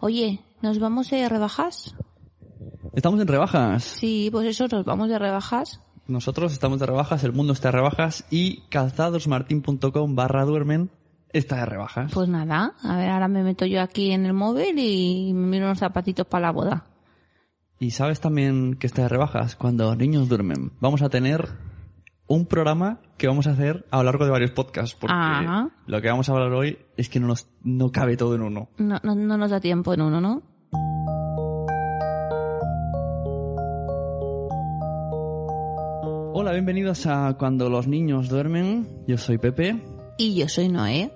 Oye, ¿nos vamos de rebajas? Estamos en rebajas. Sí, pues eso, nos vamos de rebajas. Nosotros estamos de rebajas, el mundo está de rebajas y calzadosmartin.com barra duermen está de rebajas. Pues nada, a ver, ahora me meto yo aquí en el móvil y me miro unos zapatitos para la boda. Y sabes también que está de rebajas cuando niños duermen. Vamos a tener un programa que vamos a hacer a lo largo de varios podcasts porque Ajá. lo que vamos a hablar hoy es que no nos no cabe todo en uno. No, no, no nos da tiempo en uno, ¿no? Hola, bienvenidos a Cuando los niños duermen. Yo soy Pepe Y yo soy Noé.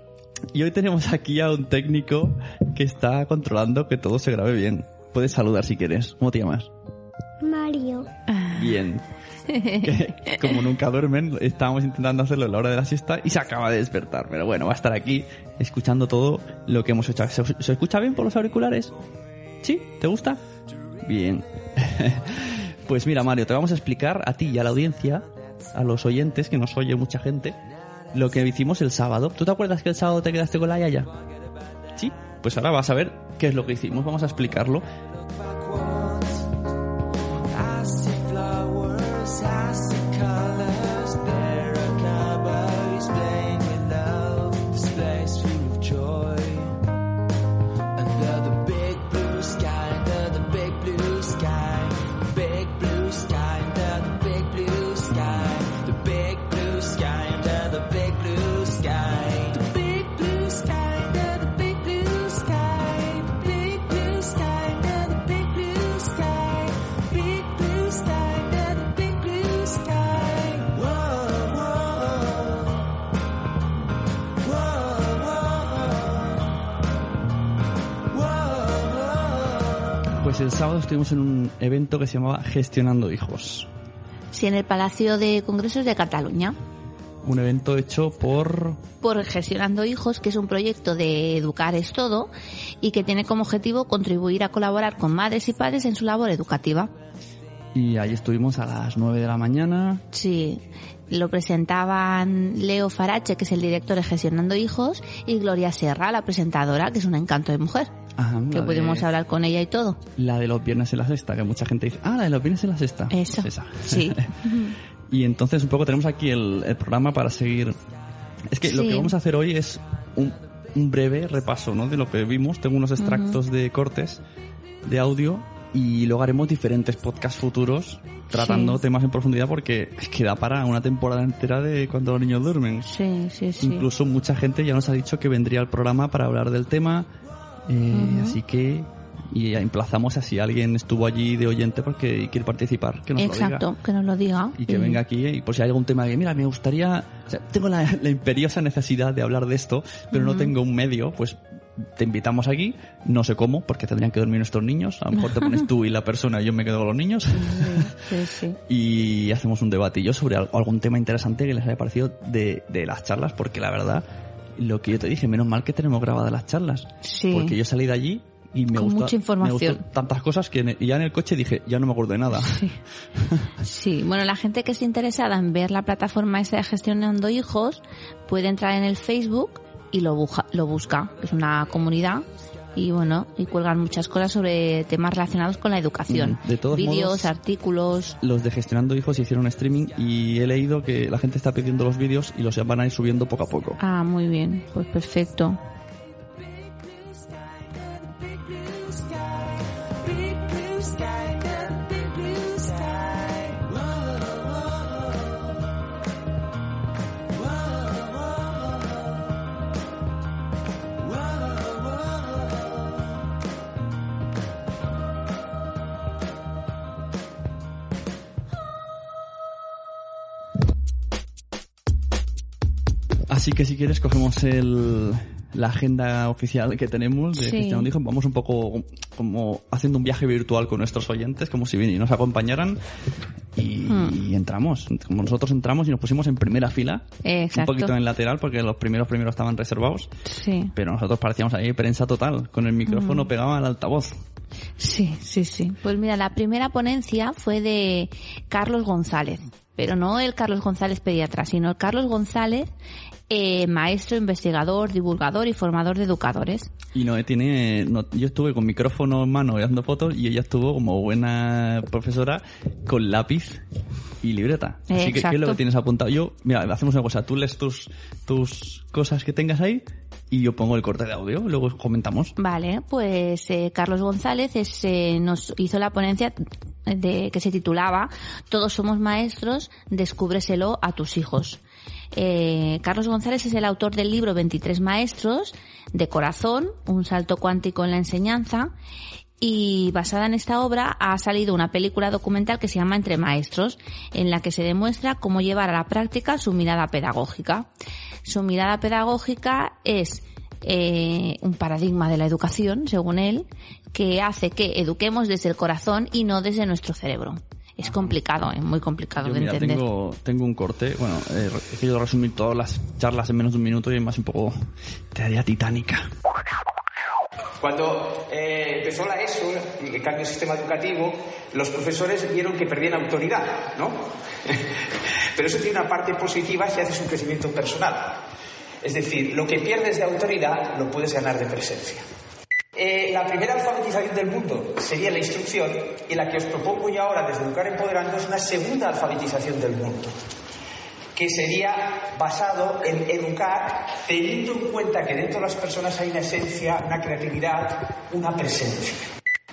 y hoy tenemos aquí a un técnico que está controlando que todo se grabe bien. Puedes saludar si quieres. ¿Cómo te llamas? Mario. Bien. Que, como nunca duermen, estábamos intentando hacerlo a la hora de la siesta y se acaba de despertar. Pero bueno, va a estar aquí escuchando todo lo que hemos hecho. ¿Se, se escucha bien por los auriculares? ¿Sí? ¿Te gusta? Bien. Pues mira, Mario, te vamos a explicar a ti y a la audiencia, a los oyentes, que nos oye mucha gente, lo que hicimos el sábado. ¿Tú te acuerdas que el sábado te quedaste con la Yaya? Sí. Pues ahora vas a ver qué es lo que hicimos. Vamos a explicarlo. Pues el sábado estuvimos en un evento que se llamaba Gestionando Hijos. Sí, en el Palacio de Congresos de Cataluña. Un evento hecho por... Por Gestionando Hijos, que es un proyecto de Educar es Todo y que tiene como objetivo contribuir a colaborar con madres y padres en su labor educativa. Y ahí estuvimos a las 9 de la mañana. Sí, lo presentaban Leo Farache, que es el director de Gestionando Hijos, y Gloria Serra, la presentadora, que es un encanto de mujer, Ajá, que pudimos de- hablar con ella y todo. La de los viernes en la sexta, que mucha gente dice, ah, la de los viernes en la sexta. Eso. Pues esa. Sí. y entonces un poco tenemos aquí el, el programa para seguir... Es que lo que vamos a hacer hoy es un, un breve repaso, ¿no? De lo que vimos. Tengo unos extractos de cortes de audio y luego haremos diferentes podcasts futuros tratando Sí. temas en profundidad porque es que da para una temporada entera de cuando los niños duermen. Sí, sí, sí. Incluso mucha gente ya nos ha dicho que vendría al programa para hablar del tema. eh, Así que y emplazamos a si alguien estuvo allí de oyente porque quiere participar, que nos lo Exacto, diga. que nos lo diga. Y que venga aquí y por si hay algún tema que, mira, me gustaría, o sea, tengo la, la imperiosa necesidad de hablar de esto, pero no tengo un medio, pues te invitamos aquí, no sé cómo, porque tendrían que dormir nuestros niños, a lo mejor te pones tú y la persona y yo me quedo con los niños. Sí, sí. y hacemos un debatillo sobre al- algún tema interesante que les haya parecido de, de las charlas, porque la verdad, lo que yo te dije, menos mal que tenemos grabadas las charlas, Sí. porque yo salí de allí y me Con gustó, mucha información. me gustó tantas cosas que ya en el coche dije, ya no me acuerdo de nada. Sí, bueno, la gente que esté interesada en ver la plataforma esa de Gestionando Hijos puede entrar en el Facebook y lo, buja- lo busca, que es una comunidad y bueno, y cuelgan muchas cosas sobre temas relacionados con la educación. De todos Vídeos, modos- artículos. Los de Gestionando Hijos hicieron streaming y he leído que la gente está pidiendo los vídeos y los van a ir subiendo poco a poco. Ah, muy bien, pues perfecto. Que si quieres cogemos el, la agenda oficial que tenemos de Sí. Gestionando Hijos. Vamos un poco como haciendo un viaje virtual con nuestros oyentes, como si nos acompañaran. Y, Hmm. y entramos. Como nosotros entramos y nos pusimos en primera fila. Exacto. Un poquito en lateral porque los primeros primeros estaban reservados. Sí, Pero nosotros parecíamos ahí prensa total, con el micrófono Hmm. pegado al altavoz. sí, sí, sí. Pues mira, la primera ponencia fue de Carlos González, pero no el Carlos González pediatra, sino el Carlos González eh, maestro, investigador, divulgador y formador de educadores. Y no tiene. no- yo estuve con micrófono en mano dando fotos y ella estuvo como buena profesora con lápiz y libreta. Así que, ¿qué es lo que tienes apuntado? Yo, mira, hacemos una cosa. Tú lees tus, tus cosas que tengas ahí y yo pongo el corte de audio. Luego comentamos. Vale, pues eh, Carlos González es, eh, nos hizo la ponencia de que se titulaba Todos somos maestros, descúbreselo a tus hijos. Eh, Carlos González es el autor del libro 23 maestros de corazón, un salto cuántico en la enseñanza. Y basada en esta obra ha salido una película documental que se llama Entre Maestros, en la que se demuestra cómo llevar a la práctica su mirada pedagógica. Su mirada pedagógica es eh, un paradigma de la educación, según él, que hace que eduquemos desde el corazón y no desde nuestro cerebro. Es complicado, es muy complicado Yo, de mira, entender. tengo, tengo un corte. Bueno, eh, he querido resumir todas las charlas en menos de un minuto y más un poco teoría titánica. Cuando eh, empezó la ESO, el cambio del sistema educativo, los profesores vieron que perdían autoridad, ¿no? Pero eso tiene una parte positiva si haces un crecimiento personal. Es decir, lo que pierdes de autoridad lo puedes ganar de presencia. Eh, la primera alfabetización del mundo sería la instrucción y la que os propongo yo ahora desde Educar Empoderando es una segunda alfabetización del mundo que sería basado en educar teniendo en cuenta que dentro de las personas hay una esencia, una creatividad, una presencia.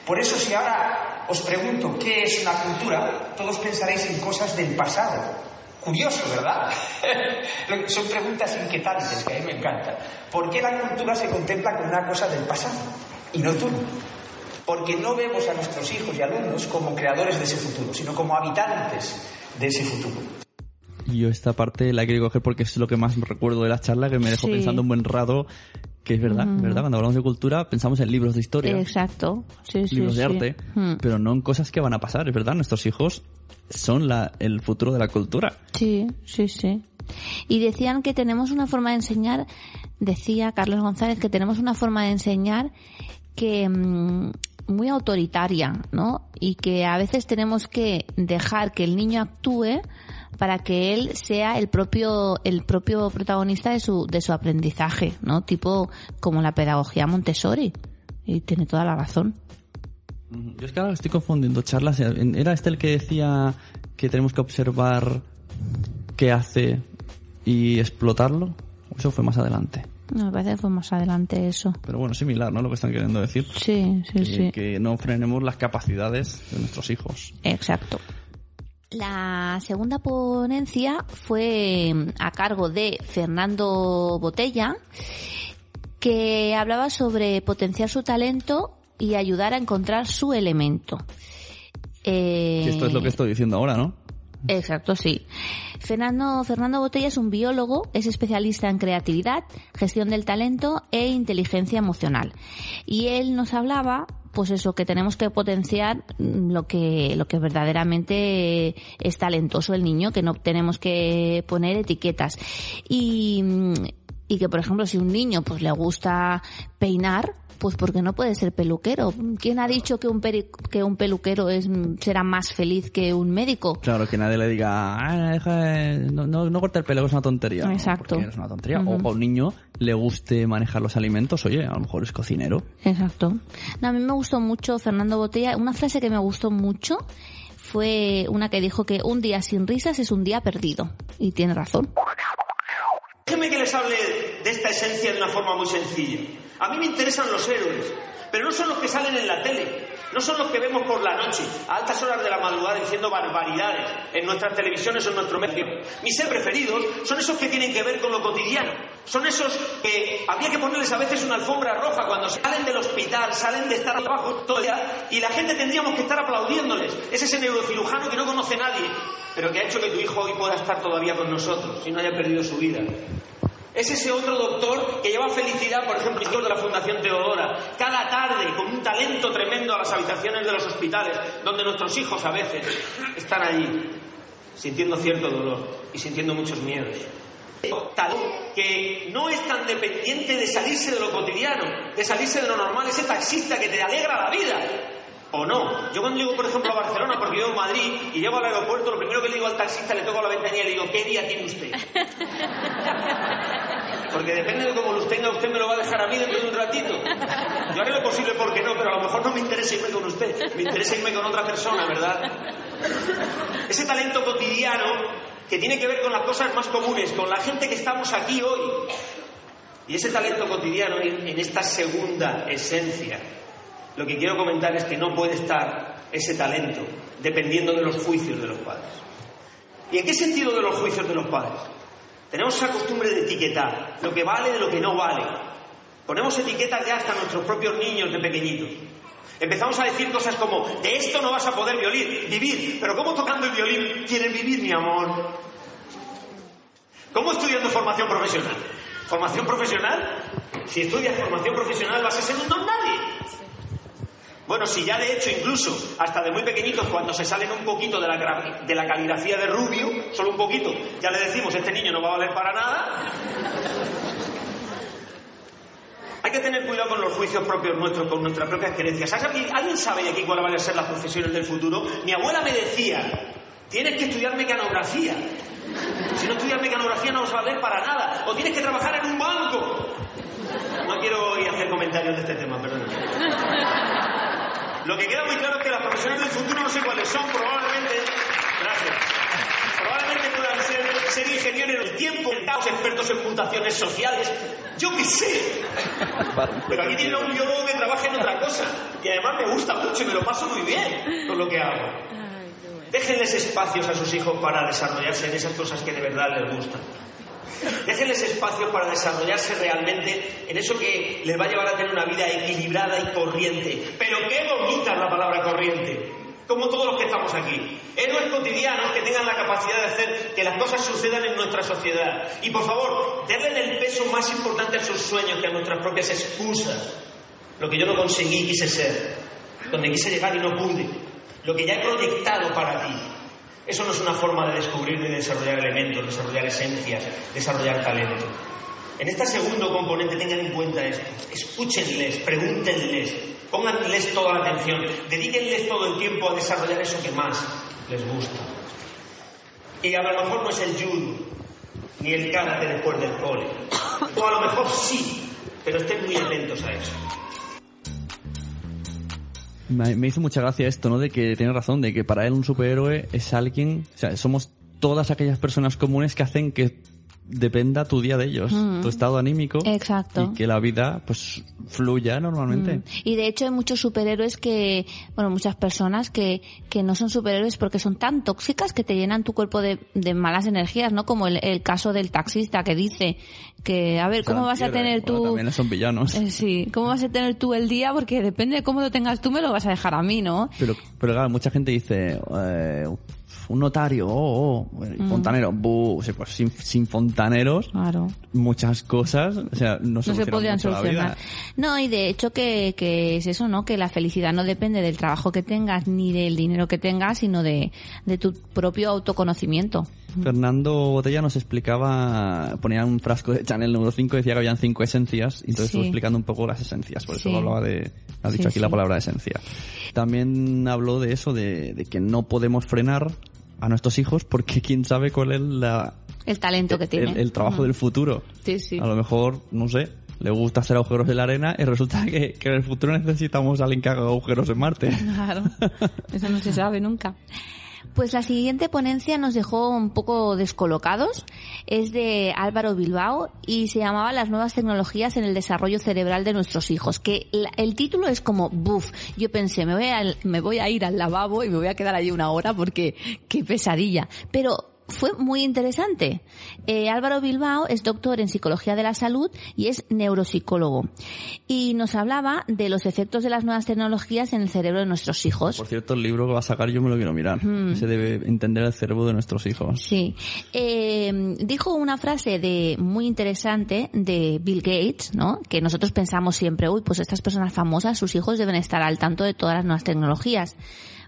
Por eso si ahora os pregunto qué es una cultura, todos pensaréis en cosas del pasado. Curioso, ¿verdad? Son preguntas inquietantes que a mí me encantan. ¿Por qué la cultura se contempla como una cosa del pasado y no tú? Porque no vemos a nuestros hijos y alumnos como creadores de ese futuro, sino como habitantes de ese futuro. Y yo esta parte la quiero coger porque es lo que más recuerdo de la charla, que me dejó Sí. pensando un buen rato, que es verdad, ¿verdad? Cuando hablamos de cultura pensamos en libros de historia, Exacto, sí, sí, libros de arte, Mm. pero no en cosas que van a pasar, es verdad, nuestros hijos son la, el futuro de la cultura. Sí, sí, sí. Y decían que tenemos una forma de enseñar, decía Carlos González, que tenemos una forma de enseñar que mm, muy autoritaria, ¿no? Y que a veces tenemos que dejar que el niño actúe para que él sea el propio el propio protagonista de su de su aprendizaje, ¿no? Tipo como la pedagogía Montessori. Y tiene toda la razón. Yo es que ahora estoy confundiendo charlas. ¿Era este el que decía que tenemos que observar qué hace y explotarlo? Eso fue más adelante. No, me parece que fue más adelante eso. Pero bueno, similar, ¿no? Lo que están queriendo decir. Sí, sí, que, sí. que no frenemos las capacidades de nuestros hijos. Exacto. La segunda ponencia fue mm, a cargo de Fernando Botella, que hablaba sobre potenciar su talento y ayudar a encontrar su elemento. Eh, esto es lo que estoy diciendo ahora, ¿no? Exacto, sí. Fernando, Fernando Botella es un biólogo, es especialista en creatividad, gestión del talento e inteligencia emocional. Y él nos hablaba, pues eso, que tenemos que potenciar lo que, lo que verdaderamente es talentoso el niño, que no tenemos que poner etiquetas. Y, y que, por ejemplo, si un niño pues le gusta peinar, pues porque no puede ser peluquero. ¿Quién ha dicho que un, peri- que un peluquero es, será más feliz que un médico? Claro, que nadie le diga, ah, deja de- no, no, no corta el pelo, es una tontería. Exacto. es una tontería. O a un niño le guste manejar los alimentos, oye, a lo mejor es cocinero. Exacto. No, a mí me gustó mucho Fernando Botella. Una frase que me gustó mucho fue una que dijo que un día sin risas es un día perdido. Y tiene razón. Déjenme que les hable de esta esencia de una forma muy sencilla. A mí me interesan los héroes, pero no son los que salen en la tele, no son los que vemos por la noche, a altas horas de la madrugada diciendo barbaridades en nuestras televisiones o en nuestro medio. Mis héroes preferidos son esos que tienen que ver con lo cotidiano, son esos que habría que ponerles a veces una alfombra roja cuando salen del hospital, salen de estar abajo todo el día y la gente tendríamos que estar aplaudiéndoles. Es ese neurocirujano que no conoce nadie, pero que ha hecho que tu hijo hoy pueda estar todavía con nosotros y no haya perdido su vida. Es ese otro doctor que lleva felicidad, por ejemplo, el de la Fundación Teodora, cada tarde con un talento tremendo a las habitaciones de los hospitales, donde nuestros hijos a veces están allí, sintiendo cierto dolor y sintiendo muchos miedos. Tal que no es tan dependiente de salirse de lo cotidiano, de salirse de lo normal, ese taxista que te alegra la vida. o no. Yo cuando llego, por ejemplo, a Barcelona, porque vivo en Madrid, y llego al aeropuerto, lo primero que le digo al taxista, le toco la ventanilla y le digo, ¿qué día tiene usted? Porque depende de cómo los tenga, usted me lo va a dejar a mí dentro de un ratito. Yo haré lo posible porque no, pero a lo mejor no me interesa irme con usted, me interesa irme con otra persona, ¿verdad? Ese talento cotidiano que tiene que ver con las cosas más comunes, con la gente que estamos aquí hoy. Y ese talento cotidiano en esta segunda esencia, lo que quiero comentar es que no puede estar ese talento dependiendo de los juicios de los padres. ¿Y en qué sentido de los juicios de los padres? Tenemos esa costumbre de etiquetar lo que vale de lo que no vale. Ponemos etiquetas ya hasta nuestros propios niños de pequeñitos. Empezamos a decir cosas como, de esto no vas a poder violín, vivir, pero ¿cómo tocando el violín quieres vivir, mi amor? ¿Cómo estudiando formación profesional? ¿Formación profesional? Si estudias formación profesional vas a ser un don nadie. Bueno, si ya de hecho incluso hasta de muy pequeñitos cuando se salen un poquito de la, caligrafía de Rubio, solo un poquito, ya le decimos, este niño no va a valer para nada. Hay que tener cuidado con los juicios propios nuestros, con nuestras propias creencias. ¿Alguien, ¿Alguien sabe de aquí cuáles van a ser las profesiones del futuro? Mi abuela me decía, tienes que estudiar mecanografía. Si no estudias mecanografía no vas a valer para nada. O tienes que trabajar en un banco. No quiero a hacer comentarios de este tema, perdón. Lo que queda muy claro es que las profesiones del futuro no sé cuáles son, probablemente. Gracias. Probablemente puedan ser, ser ingenieros en el tiempo, expertos en mutaciones sociales. Yo qué sé. Pero aquí tiene un biólogo que trabaja en otra cosa. Y además me gusta mucho y me lo paso muy bien con lo que hago. Déjenles espacios a sus hijos para desarrollarse en esas cosas que de verdad les gustan. Déjenles espacios para desarrollarse realmente en eso que les va a llevar a tener una vida equilibrada y corriente. Pero qué bonita la palabra corriente. Como todos los que estamos aquí. Héroes cotidianos que tengan la capacidad de hacer que las cosas sucedan en nuestra sociedad. Y por favor, denle el peso más importante a sus sueños que a nuestras propias excusas. Lo que yo no conseguí quise ser. Donde quise llegar y no pude. Lo que ya he proyectado para ti. Eso no es una forma de descubrir ni de desarrollar elementos, desarrollar esencias, desarrollar talento. En este segundo componente tengan en cuenta esto. Escúchenles, pregúntenles, pónganles toda la atención, dedíquenles todo el tiempo a desarrollar eso que más les gusta. Y a lo mejor no es el judo, ni el karate después del cole. O a lo mejor sí, pero estén muy atentos a eso. Me, hizo mucha gracia esto, ¿no? De que tiene razón, de que para él un superhéroe es alguien, o sea, somos todas aquellas personas comunes que hacen que dependa tu día de ellos, tu estado anímico. Exacto. Y que la vida, pues, fluya normalmente. Mm. Y de hecho hay muchos superhéroes que, bueno, muchas personas que, que no son superhéroes porque son tan tóxicas que te llenan tu cuerpo de, de malas energías, ¿no? Como el, el caso del taxista que dice que, a ver, ¿cómo vas a tener bueno, tú... También son villanos. Eh, Sí, ¿cómo vas a tener tú el día? Porque depende de cómo lo tengas tú, me lo vas a dejar a mí, ¿no? Pero, pero claro, mucha gente dice, eh, un notario, oh, oh, Mm. fontanero, buh, o sea, pues sin, sin fontaneros, Claro. muchas cosas, o sea, no, no se podrían solucionar. No, y de hecho que, que es eso, ¿no? Que la felicidad no depende del trabajo que tengas ni del dinero que tengas, sino de, de tu propio autoconocimiento. Fernando Botella nos explicaba, ponía un frasco de Chanel número 5 y decía que habían cinco esencias, y entonces Sí. estuvo explicando un poco las esencias, por eso Sí. hablaba de, ha dicho Sí, aquí la palabra esencia. También habló de eso, de, de que no podemos frenar a nuestros hijos porque quién sabe cuál es la, El talento que tiene. el, el trabajo del futuro. Sí, sí. A lo mejor, no sé, le gusta hacer agujeros en la arena y resulta que, que en el futuro necesitamos a alguien que haga agujeros en Marte. Claro, eso no se sabe nunca. Pues la siguiente ponencia nos dejó un poco descolocados. Es de Álvaro Bilbao y se llamaba Las nuevas tecnologías en el desarrollo cerebral de nuestros hijos. Que el título es como buff. Yo pensé, me voy, al- me voy a ir al lavabo y me voy a quedar allí una hora porque qué pesadilla. Pero fue muy interesante. Eh, Álvaro Bilbao es doctor en psicología de la salud y es neuropsicólogo. Y nos hablaba de los efectos de las nuevas tecnologías en el cerebro de nuestros hijos. Por cierto, el libro que va a sacar yo me lo quiero mirar. Se debe entender el cerebro de nuestros hijos. Sí. Eh, dijo una frase de muy interesante de Bill Gates, ¿no? Que nosotros pensamos siempre, uy, pues estas personas famosas, sus hijos deben estar al tanto de todas las nuevas tecnologías.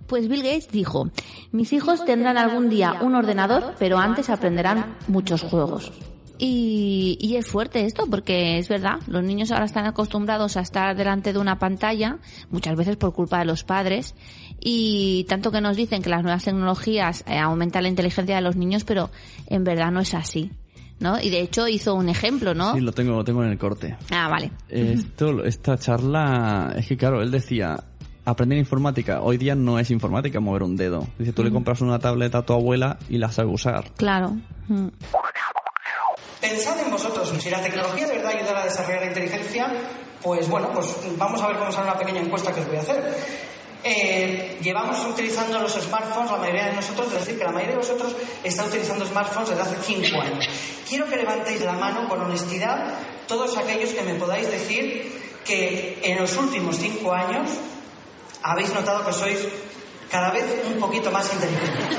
Pues Bill Gates dijo, mis hijos tendrán algún día un ordenador, pero antes aprenderán muchos juegos. Y, y es fuerte esto, porque es verdad, los niños ahora están acostumbrados a estar delante de una pantalla, muchas veces por culpa de los padres, y tanto que nos dicen que las nuevas tecnologías eh, aumentan la inteligencia de los niños, pero en verdad no es así. ¿No? Y de hecho hizo un ejemplo, ¿no? Sí, lo tengo, lo tengo en el corte. Ah, vale. Esto, esta charla, es que claro, él decía, aprender informática, hoy día no es informática mover un dedo. Dice, tú le compras una tableta a tu abuela y la sabe usar. Claro. Mm. Pensad en vosotros, si la tecnología de verdad ayuda a desarrollar la inteligencia, pues bueno, pues vamos a ver cómo sale una pequeña encuesta que os voy a hacer. Eh, llevamos utilizando los smartphones, la mayoría de nosotros, es decir, que la mayoría de vosotros está utilizando smartphones desde hace 5 años. Quiero que levantéis la mano con honestidad todos aquellos que me podáis decir que en los últimos 5 años habéis notado que sois cada vez un poquito más inteligentes.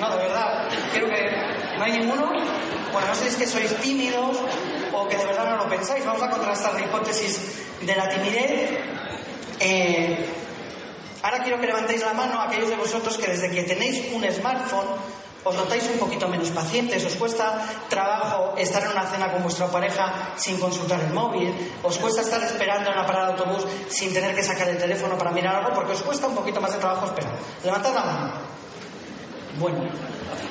No, de verdad, quiero que no hay ninguno. Bueno, no sé si es que sois tímidos o que de verdad no lo pensáis. Vamos a contrastar la hipótesis de la timidez. Eh, ahora quiero que levantéis la mano aquellos de vosotros que desde que tenéis un smartphone os notáis un poquito menos pacientes, os cuesta trabajo estar en una cena con vuestra pareja sin consultar el móvil, os cuesta estar esperando en la parada de autobús sin tener que sacar el teléfono para mirar algo porque os cuesta un poquito más de trabajo esperar. Levantad la mano. Bueno,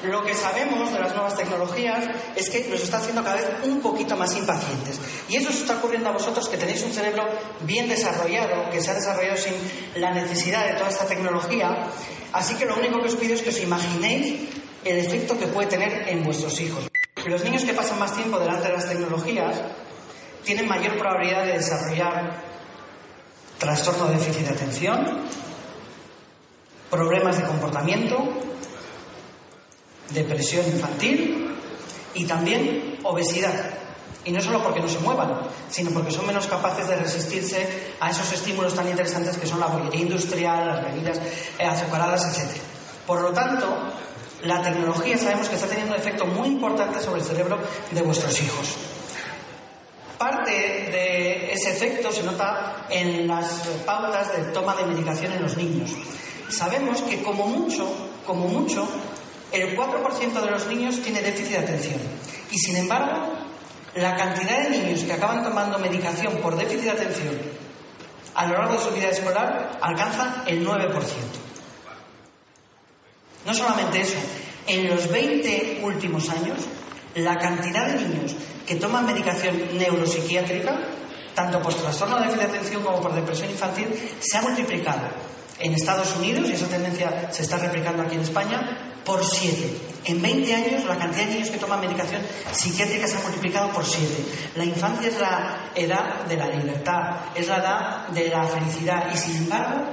lo que sabemos de las nuevas tecnologías es que nos está haciendo cada vez un poquito más impacientes. Y eso os está ocurriendo a vosotros que tenéis un cerebro bien desarrollado, que se ha desarrollado sin la necesidad de toda esta tecnología. Así que lo único que os pido es que os imaginéis el efecto que puede tener en vuestros hijos. Los niños que pasan más tiempo delante de las tecnologías tienen mayor probabilidad de desarrollar trastorno de déficit de atención, problemas de comportamiento, depresión infantil y también obesidad. Y no solo porque no se muevan, sino porque son menos capaces de resistirse a esos estímulos tan interesantes que son la bollería industrial, las bebidas eh, azucaradas, etc. Por lo tanto, la tecnología sabemos que está teniendo un efecto muy importante sobre el cerebro de vuestros hijos. Parte de ese efecto se nota en las pautas de toma de medicación en los niños. Sabemos que como mucho, como mucho, el 4% de los niños tiene déficit de atención. Y sin embargo, la cantidad de niños que acaban tomando medicación por déficit de atención a lo largo de su vida escolar alcanza el 9%. No solamente eso, en los 20 últimos años, la cantidad de niños que toman medicación neuropsiquiátrica, tanto por trastorno de déficit de atención como por depresión infantil, se ha multiplicado en Estados Unidos, y esa tendencia se está replicando aquí en España, por 7. En 20 años la cantidad de niños que toman medicación psiquiátrica se ha multiplicado por 7. La infancia es la edad de la libertad, es la edad de la felicidad y sin embargo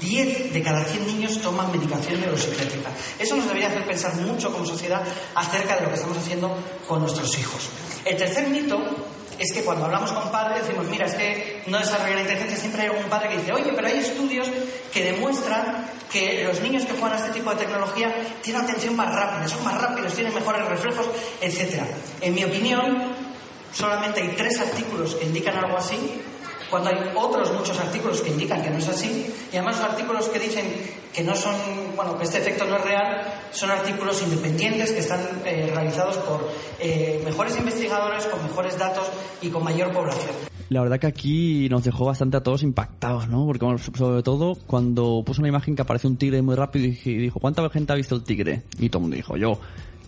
10 de cada 100 niños toman medicación neuropsiquiátrica. Eso nos debería hacer pensar mucho como sociedad acerca de lo que estamos haciendo con nuestros hijos. El tercer mito es que cuando hablamos con padres decimos, mira, es que no desarrolla la inteligencia, siempre hay algún padre que dice, oye, pero hay estudios que demuestran que los niños que juegan a este tipo de tecnología tienen atención más rápida, son más rápidos, tienen mejores reflejos, etc. En mi opinión, solamente hay tres artículos que indican algo así, cuando hay otros muchos artículos que indican que no es así, y además los artículos que dicen que no son, bueno, que este efecto no es real, son artículos independientes que están eh, realizados por eh, mejores investigadores, con mejores datos y con mayor población. La verdad que aquí nos dejó bastante a todos impactados, ¿no? Porque sobre todo cuando puso una imagen que apareció un tigre muy rápido y dijo, ¿cuánta gente ha visto el tigre? Y todo el mundo dijo, yo.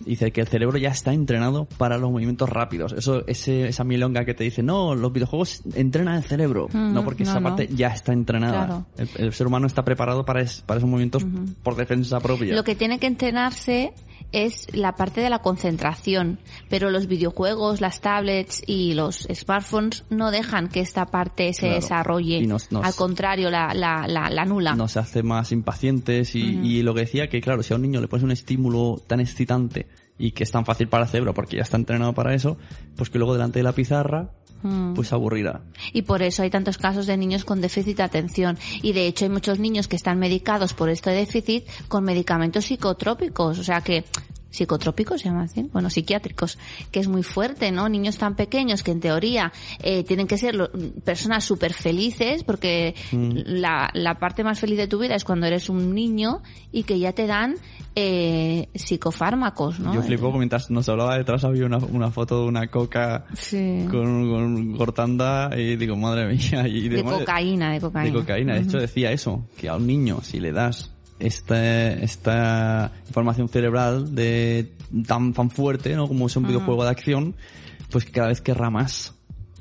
Dice que el cerebro ya está entrenado para los movimientos rápidos. Eso, ese, esa milonga que te dice, no, los videojuegos entrenan el cerebro. Mm, no, porque no, esa no. parte ya está entrenada. Claro. El, el ser humano está preparado para, es- para esos movimientos por defensa propia. Lo que tiene que entrenarse es la parte de la concentración, pero los videojuegos, las tablets y los smartphones no dejan que esta parte se Claro. desarrolle. Y nos- nos- Al contrario, la, la, la, la nula. nos hace más impacientes y, y lo que decía que claro, si a un niño le pones un estímulo tan excitante y que es tan fácil para el cerebro porque ya está entrenado para eso, pues que luego delante de la pizarra Mm. pues aburrirá. Y por eso hay tantos casos de niños con déficit de atención. Y de hecho hay muchos niños que están medicados por este déficit con medicamentos psicotrópicos. O sea que psicotrópicos, se llama así, bueno, psiquiátricos, que es muy fuerte, ¿no? Niños tan pequeños que en teoría eh, tienen que ser lo- personas súper felices, porque la, la parte más feliz de tu vida es cuando eres un niño y que ya te dan eh, psicofármacos, ¿no? Yo flipo mientras nos hablaba detrás había una, una foto de una coca Sí. con, con cortanda y digo, madre mía. Y de cocaína, de De cocaína. cocaína. De hecho decía eso, que a un niño si le das este, esta información cerebral de tan, tan fuerte, ¿no? Como es un videojuego de acción, pues cada vez querrá más.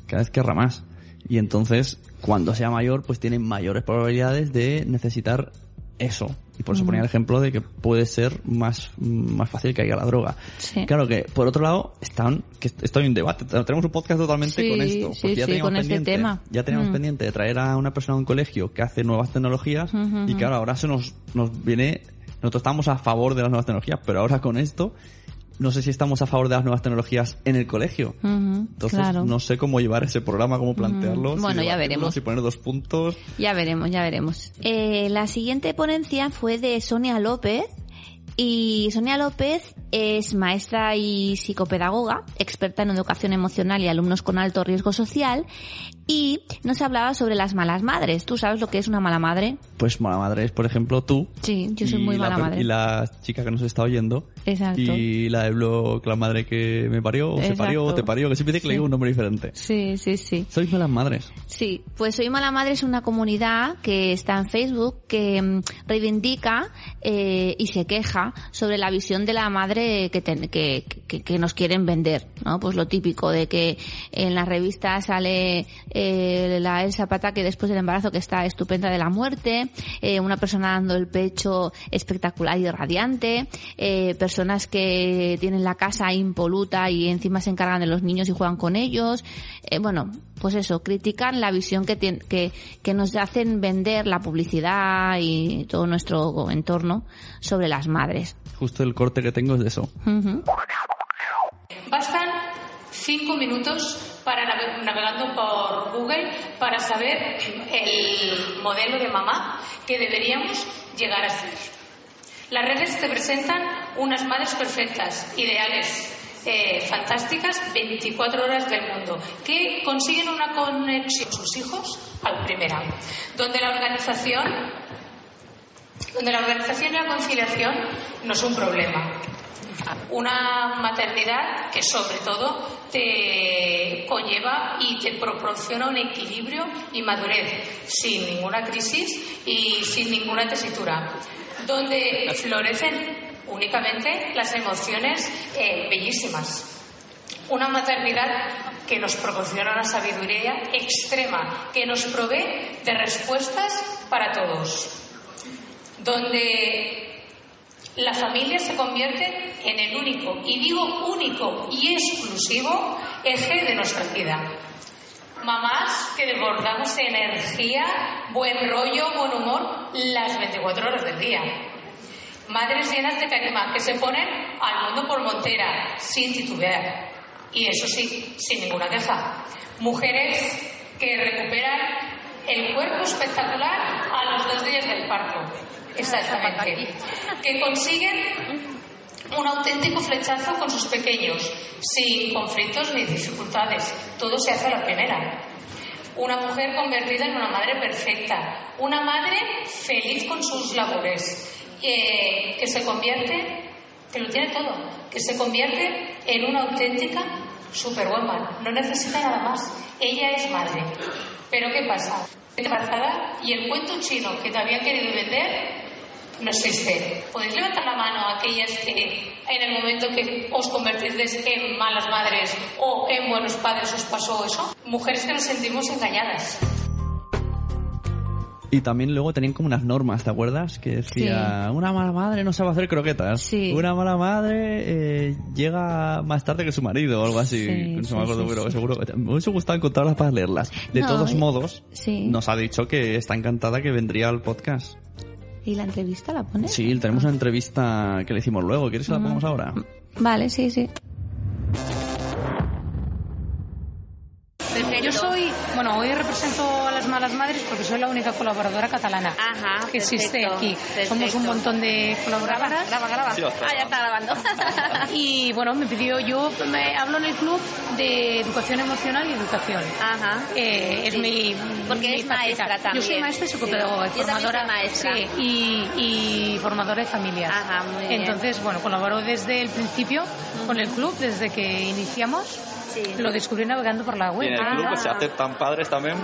Cada vez querrá más. Y entonces, cuando sea mayor, pues tiene mayores probabilidades de necesitar eso. Y por eso ponía el ejemplo de que puede ser más, más fácil que haya la droga. Sí. Claro que, por otro lado, están, que esto hay un debate. Tenemos un podcast totalmente Sí, con esto. sí, porque ya teníamos con este pendiente, tema. Ya teníamos Mm. pendiente de traer a una persona a un colegio que hace nuevas tecnologías y claro, ahora se nos, nos viene, nosotros estamos a favor de las nuevas tecnologías, pero ahora con esto, no sé si estamos a favor de las nuevas tecnologías en el colegio. Entonces, claro. no sé cómo llevar ese programa, cómo plantearlo. si Bueno, ya debatirlo, veremos. Si poner dos puntos. Ya veremos, ya veremos. Eh, la siguiente ponencia fue de Sonia López. Y Sonia López es maestra y psicopedagoga, experta en educación emocional y alumnos con alto riesgo social. Y nos hablaba sobre las malas madres. ¿Tú sabes lo que es una mala madre? Pues mala madre es, por ejemplo, tú. Sí, yo soy muy la mala madre. Y la chica que nos está oyendo. Exacto. Y la de blog, la madre que me parió, o se parió, o te parió, que siempre dice que le digo un nombre diferente. Sí, sí, sí. Sois malas madres. Sí, pues Soy Mala Madre es una comunidad que está en Facebook que mm, reivindica eh, y se queja sobre la visión de la madre que, ten- que, que, que nos quieren vender, ¿no? Pues lo típico de que en las revistas sale eh, la Elsa Pata que después del embarazo que está estupenda de la muerte, eh, una persona dando el pecho espectacular y radiante, eh, personas que tienen la casa impoluta y encima se encargan de los niños y juegan con ellos, eh, bueno, pues eso, critican la visión que, tien- que, que nos hacen vender la publicidad y todo nuestro entorno sobre las madres. Justo el corte que tengo es de eso. Ujú. Bastan cinco minutos para nave- navegando por Google para saber el modelo de mamá que deberíamos llegar a ser. Las redes te presentan unas madres perfectas, ideales, eh, fantásticas, 24 horas del mundo, que consiguen una conexión con sus hijos al primera, donde la organización donde la organización y la conciliación no es un problema. Una maternidad que sobre todo te conlleva y te proporciona un equilibrio y madurez sin ninguna crisis y sin ninguna tesitura, donde florecen únicamente las emociones eh, bellísimas. Una maternidad que nos proporciona una sabiduría extrema, que nos provee de respuestas para todos donde la familia se convierte en el único, y digo único y exclusivo, eje de nuestra vida. Mamás que desbordamos energía, buen rollo, buen humor las 24 horas del día. Madres llenas de carisma que se ponen al mundo por montera, sin titubear. Y eso sí, sin ninguna queja. Mujeres que recuperan el cuerpo espectacular a los dos días del parto. Exactamente. Que consiguen un auténtico flechazo con sus pequeños, sin conflictos ni dificultades. Todo se hace a la primera. Una mujer convertida en una madre perfecta, una madre feliz con sus labores, eh, que se convierte, que lo tiene todo, que se convierte en una auténtica superwoman. No necesita nada más. Ella es madre. Pero ¿qué pasa? Embarazada y el cuento chino que te habían querido vender no existe. ¿Podéis levantar la mano a aquellas que en el momento que os convertís en malas madres o en buenos padres os pasó eso? Mujeres que nos sentimos engañadas. Y también luego tenían como unas normas, ¿te acuerdas? Que decía, una mala madre no sabe hacer croquetas. Sí. Una mala madre eh, llega más tarde que su marido o algo así. Sí, no sí, me acuerdo, sí, pero sí. seguro. Me hubiese gustado encontrarlas para leerlas. De No, todos y- modos, sí. nos ha dicho que está encantada que vendría al podcast. ¿Y la entrevista la pones? Sí, tenemos una entrevista que le hicimos luego. ¿Quieres que la pongamos ahora? Vale, sí, sí. Bueno, hoy represento a las malas madres porque soy la única colaboradora catalana Ajá, que existe aquí. perfecto. Somos un montón de colaboradoras. Graba, graba. Sí, ah, ya está grabando. Y bueno, me pidió, yo me hablo en el club de educación emocional y educación. Ajá. Eh, es Sí. mi. Porque mi eres maestra faceta. Yo soy también. maestra y psicopedagoga, Sí. Yo también formadora. soy maestra. Sí, y, y formadora de familias. Ajá, muy bien. Entonces, bueno, colaboro desde el principio con el club, desde que iniciamos. Sí. Lo descubrí navegando por la Y web. en el Ah. club se aceptan padres también,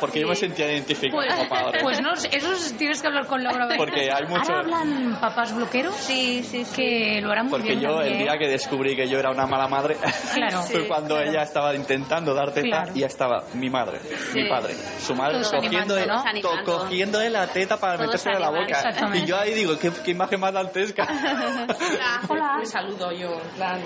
porque yo me sentía identificado Pues, como padre. pues no, sé, eso sí tienes que hablar con Laura. Porque hay mucho- Ahora hablan papás bloqueros Sí, sí, sí. que lo harán muy Porque bien yo el también. día que descubrí que yo era una mala madre Claro. fue cuando ella estaba intentando dar teta Claro. y ya estaba mi madre, mi padre, su madre Todos cogiendo, animando, ¿no? to- Animando. cogiéndole la teta para Todos metérsela en la boca. Y yo ahí digo, qué, qué imagen más dantesca. Hola. Me saludo yo, en plan.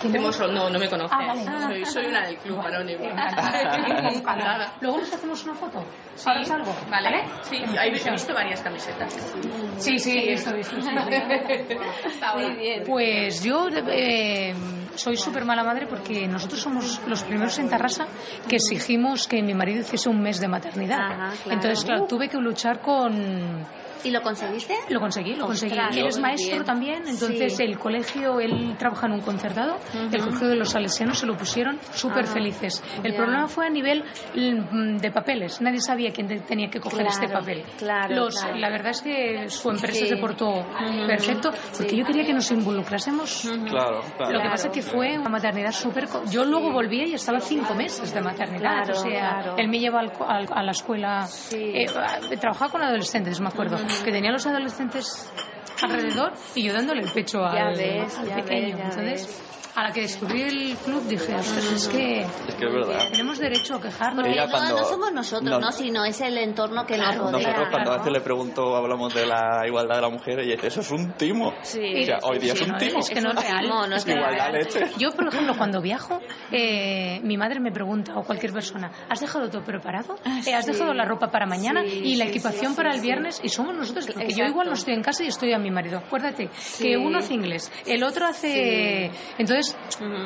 ¿Quién Hemos- no, no me conoces. Ah, vale. Soy, soy una del club anónimo. Luego nos hacemos una foto. Sí, ¿Ahora salgo? Vale. Sí, he he visto varias camisetas. Sí, sí, he visto, visto, Muy bien. Pues yo eh, soy súper mala madre porque nosotros somos los primeros en Tarrasa que exigimos que mi marido hiciese un mes de maternidad. Ajá, claro. Entonces, claro, tuve que luchar con... ¿Y lo conseguiste? Lo conseguí, lo conseguí. Ostras, él es muy maestro bien. también, entonces Sí. el colegio, él trabaja en un concertado, el colegio de los salesianos se lo pusieron súper Ajá. felices. El problema fue a nivel mm, de papeles, nadie sabía quién te- tenía que coger Claro, este papel. claro, Los- claro. La verdad es que su empresa Sí. se portó perfecto, porque yo quería que nos involucrásemos. Claro, claro. Lo que pasa es que fue una maternidad súper... Yo luego volvía y estaba cinco meses de maternidad. Claro, o sea, claro. él me lleva al co- al- a la escuela... eh, trabajaba con adolescentes, me acuerdo. Que tenía los adolescentes alrededor y yo dándole el pecho Ya ves, ya pequeño. ves, ya Entonces, a la que descubrí el club dije, "Ostras, es que Es que es verdad. tenemos derecho a quejarnos. Ella no, cuando- no somos nosotros, no. no, sino es el entorno que nos rodea. Nosotros cuando a veces le pregunto, hablamos de la igualdad de la mujer, ella dice, eso es un timo. Sí, o sea, sí, hoy día sí, es un no, timo. es que no es real. No, no es Igualdad real. leche. Yo, por ejemplo, cuando viajo, eh, mi madre me pregunta, o cualquier persona, ¿has dejado todo preparado? Eh, ¿Has sí. dejado la ropa para mañana Sí, y la equipación sí, para el viernes? Y somos nosotros, porque yo igual no estoy en casa y estoy a mi marido. Acuérdate que uno hace inglés, el otro hace... Entonces,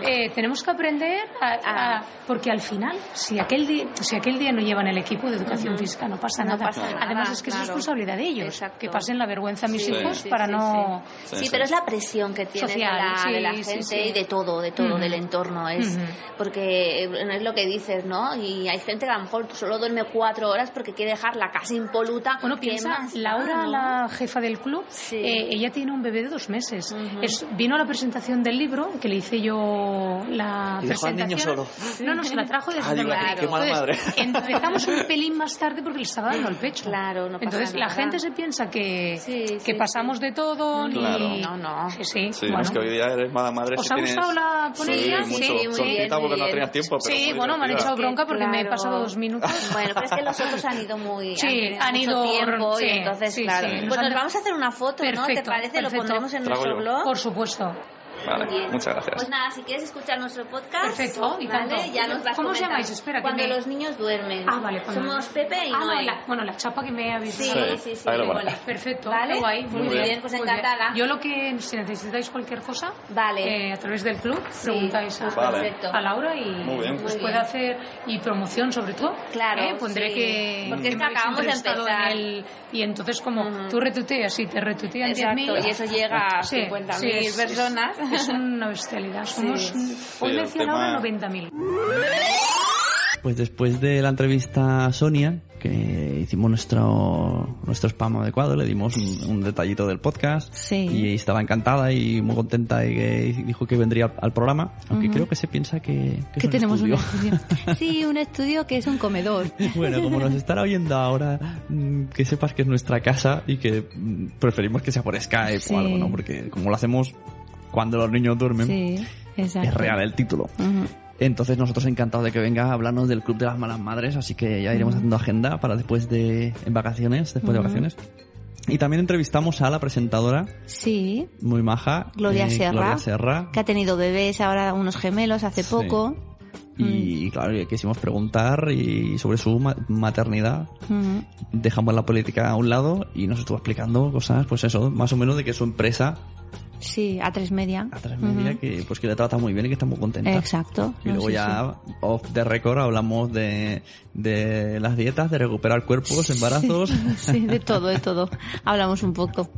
eh, tenemos que aprender a, a- Ah. Porque al final, si aquel, día, si aquel día no llevan el equipo de educación física, no pasa No nada. pasa nada, Además, es que es claro. responsabilidad de ellos, Exacto. que pasen la vergüenza a mis Sí, hijos sí, para sí, no... Sí, Sí, sí. pero es la presión que tiene Social, de, la, sí, de la gente sí. y de todo, de todo, Ujú. del entorno. Es porque es lo que dices, ¿no? Y hay gente que a lo mejor solo duerme cuatro horas porque quiere dejar la casa impoluta. Bueno, ¿Qué piensa, más Laura, no? la jefa del club, Sí. eh, ella tiene un bebé de dos meses. Es- vino a la presentación del libro, que le hice yo la Y dejó al presentación. niño solo. No, no, se la trajo desde Ah, digo, Madrid. qué mala madre. empezamos un pelín más tarde porque le estaba dando el pecho. Claro, no pasa Entonces la nada. gente se piensa que, Sí, sí, que pasamos de todo. ni- Claro. No, no. Sí, sí, Sí, bueno. es que hoy día eres mala madre. ¿Os si ha tienes... gustado la ponencia? Sí, mucho. Sí, muy Solcita bien, porque muy no bien. tenías tiempo, pero Sí, bueno, me han echado bronca porque me he Claro. pasado dos minutos. Bueno, pero es que los otros han ido muy. Sí, han ido- tiempo sí, y entonces, sí, claro. Pues nos vamos a hacer una foto, ¿no? ¿Te parece? Lo pondremos en nuestro blog. Por supuesto. Vale, bien. muchas gracias. Pues nada, si quieres escuchar nuestro podcast. Perfecto, y ¿vale? tanto. Ya nos vas ¿Cómo os llamáis? Espera, que Cuando me- los niños duermen. Ah, vale. cuando- Somos Pepe y ah, no, Noé. la- bueno, la chapa que me habéis Sí, dado. sí, sí. ahí lo bien. Perfecto, ¿Vale? guay. Muy bien, pues encantada. Yo lo que, si necesitáis cualquier cosa, Vale. eh, a través del club, preguntáis a, pues Vale. a Laura y Muy bien. os Muy puede hacer, y promoción sobre todo. Claro, eh, Pondré sí. que, Porque es que acabamos de empezar. en el- y entonces como tú retuiteas y te retuitean Exacto, 10.000. y eso llega a Sí, 50.000 sí, es- personas. Es, una bestialidad. Somos, hoy me decían tema- ahora 90.000. Pues después de la entrevista a Sonia, que hicimos nuestro, nuestro spam adecuado, le dimos un, un detallito del podcast. Sí. Y estaba encantada y muy contenta y que dijo que vendría al programa, aunque creo que se piensa que, que es Que un tenemos estudio. un estudio. Sí, un estudio que es un comedor. Bueno, como nos estará oyendo ahora, mm, que sepas que es nuestra casa y que mm, preferimos que sea por Skype Sí. o algo, ¿no? Porque como lo hacemos cuando los niños duermen, Sí, exacto. es real el título. Ujú. Entonces nosotros encantados de que venga a hablarnos del Club de las Malas Madres, así que ya iremos haciendo agenda para después de en vacaciones, después de vacaciones. Y también entrevistamos a la presentadora, Sí, muy maja, Gloria eh, Serra. Gloria Serra. que ha tenido bebés ahora unos gemelos hace Sí. poco. Y claro, le quisimos preguntar y sobre su ma- maternidad. Ujú. Dejamos la política a un lado y nos estuvo explicando cosas, pues eso, más o menos de que su empresa, Sí, a tres media. a tres media, que pues que le trata muy bien y que está muy contenta. Exacto. Y No, luego sí, ya, off the record, hablamos de, de las dietas, de recuperar cuerpos, embarazos. sí. Sí, de todo, de todo. Hablamos un poco.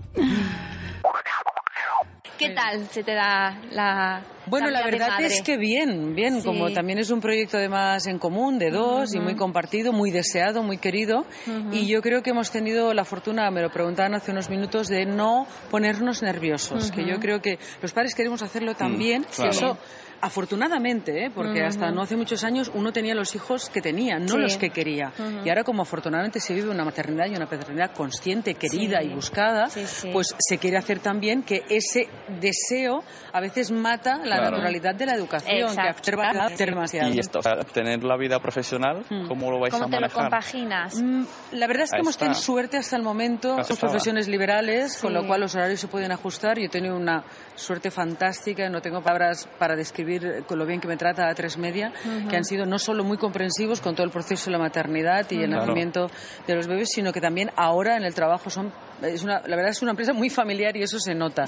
¿Qué tal se te da la Bueno, la verdad es que bien, bien, Sí. como también es un proyecto además en común de dos y muy compartido, muy deseado, muy querido. Y yo creo que hemos tenido la fortuna, me lo preguntaban hace unos minutos, de no ponernos nerviosos, que yo creo que los padres queremos hacerlo también. Mm, claro. Eso, afortunadamente, ¿eh? porque hasta no hace muchos años uno tenía los hijos que tenía, no Sí. los que quería. Y ahora como afortunadamente se vive una maternidad y una paternidad consciente, querida Sí. y buscada, Sí, sí. pues se quiere hacer también que ese deseo a veces mata la Claro. naturalidad de la educación, Exacto. que demasiado. y esto, o sea, tener la vida profesional, ¿cómo lo vais ¿Cómo a te lo manejar? compaginas? Mm, La verdad es que Ahí hemos está. tenido suerte hasta el momento, está. profesiones liberales, con lo cual los horarios se pueden ajustar. Yo he tenido una suerte fantástica, no tengo palabras para describir con lo bien que me trata a tres media, que han sido no solo muy comprensivos con todo el proceso de la maternidad y el Claro. nacimiento de los bebés, sino que también ahora en el trabajo son es una, la verdad es una empresa muy familiar y eso se nota.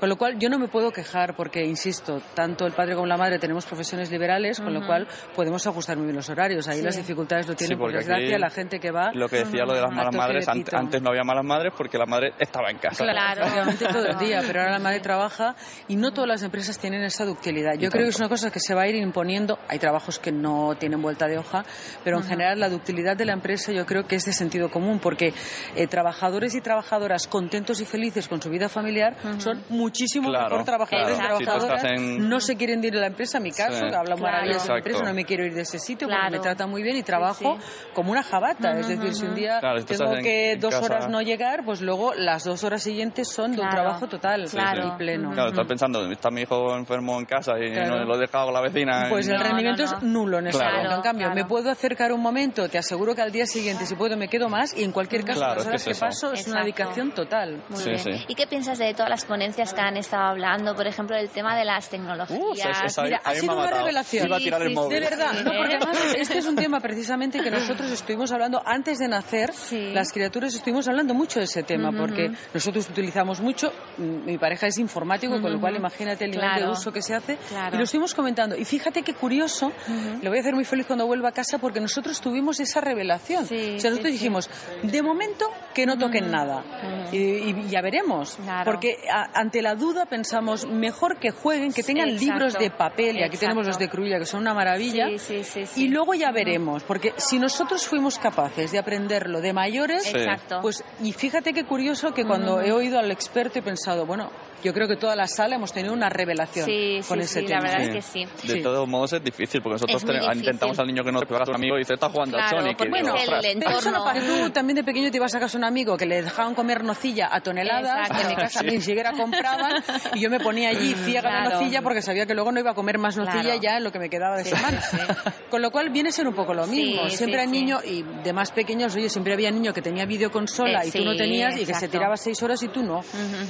Con lo cual yo no me puedo quejar porque, insisto, tanto el padre como la madre tenemos profesiones liberales, con lo cual podemos ajustar muy bien los horarios. Ahí las dificultades lo tienen Sí, por porque desgracia aquí la gente que va Lo que decía lo de las malas madres, de ante- pito. antes no había malas madres porque la madre estaba en casa. Claro. prácticamente todo el día, pero ahora la madre trabaja y no todas las empresas tienen esa ductilidad. Yo creo que es una cosa que se va a ir imponiendo. Hay trabajos que no tienen vuelta de hoja, pero en general la ductilidad de la empresa yo creo que es de sentido común porque eh, trabajadores y trabajadoras contentos y felices con su vida familiar son muchísimo Claro, mejor trabajadores claro. y trabajadoras. en- No se quieren ir a la empresa, en mi caso, Sí. que hablo Claro. maravillas de la empresa, no me quiero ir de ese sitio porque me trata muy bien y trabajo sí. como una jabata. Es decir, si un día si tengo que dos casa- horas no llegar, pues luego las dos horas siguientes son de un trabajo total Claro. y pleno. Claro, estás pensando, está mi hijo enfermo en casa y Claro. no lo he dejado con la vecina. Pues y- el rendimiento no, no. es nulo en ese Claro. momento. En cambio, Claro. me puedo acercar un momento, te aseguro que al día siguiente, si puedo, me quedo más y en cualquier caso, Claro, las es que horas es que, paso es una Exacto. Total. Muy Sí, bien. sí. ¿Y qué piensas de todas las ponencias que han estado hablando? Por ejemplo, el tema de las tecnologías. Uh, esa- esa- Mira, a ha sido una matado. revelación. Iba a tirar el Sí, sí, móvil. De verdad, Sí, no, porque además este es un tema precisamente que nosotros estuvimos hablando antes de nacer. Sí. Las criaturas estuvimos hablando mucho de ese tema porque nosotros utilizamos mucho. mm, Mi pareja es informático, con lo cual imagínate el nivel de uso que se hace. Claro. Y lo estuvimos comentando. Y fíjate qué curioso, le voy a hacer muy feliz cuando vuelva a casa porque nosotros tuvimos esa revelación. Sí, o sea, nosotros sí. dijimos, de momento que no toquen nada. Y, y ya veremos. Claro. Porque a- ante la duda pensamos, mejor que jueguen, que tengan Exacto. libros de papel. Y aquí Exacto. tenemos los de Cruilla, que son una maravilla. Sí, sí, sí, sí. Y luego ya veremos, porque si nosotros fuimos capaces de aprenderlo de mayores, pues y fíjate qué curioso que cuando he oído al experto he pensado, bueno, yo creo que toda la sala hemos tenido una revelación Sí, con sí, ese sí, tema. la verdad Sí. es que sí. De Sí. todos modos es difícil porque nosotros Es muy tenemos- difícil. intentamos al niño que no se pega a su amigo y dice, está jugando Claro, a Sonic. porque y digo, es el entorno. Pero eso no pasa. Tú también de pequeño te ibas a casa un amigo que le dejaban comer nocilla a toneladas, Exacto. en mi casa Sí. ni siquiera compraban, y yo me ponía allí ciega de Claro. nocilla porque sabía que luego no iba a comer más nocilla Claro. ya en lo que me quedaba de Sí, semana. sí, Con lo cual viene a ser un poco lo mismo. sí, siempre hay sí. niños, y de más pequeños, oye, siempre había niño que tenía videoconsola Eh, y tú no tenías, y que se exacto. tiraba seis horas y tú no.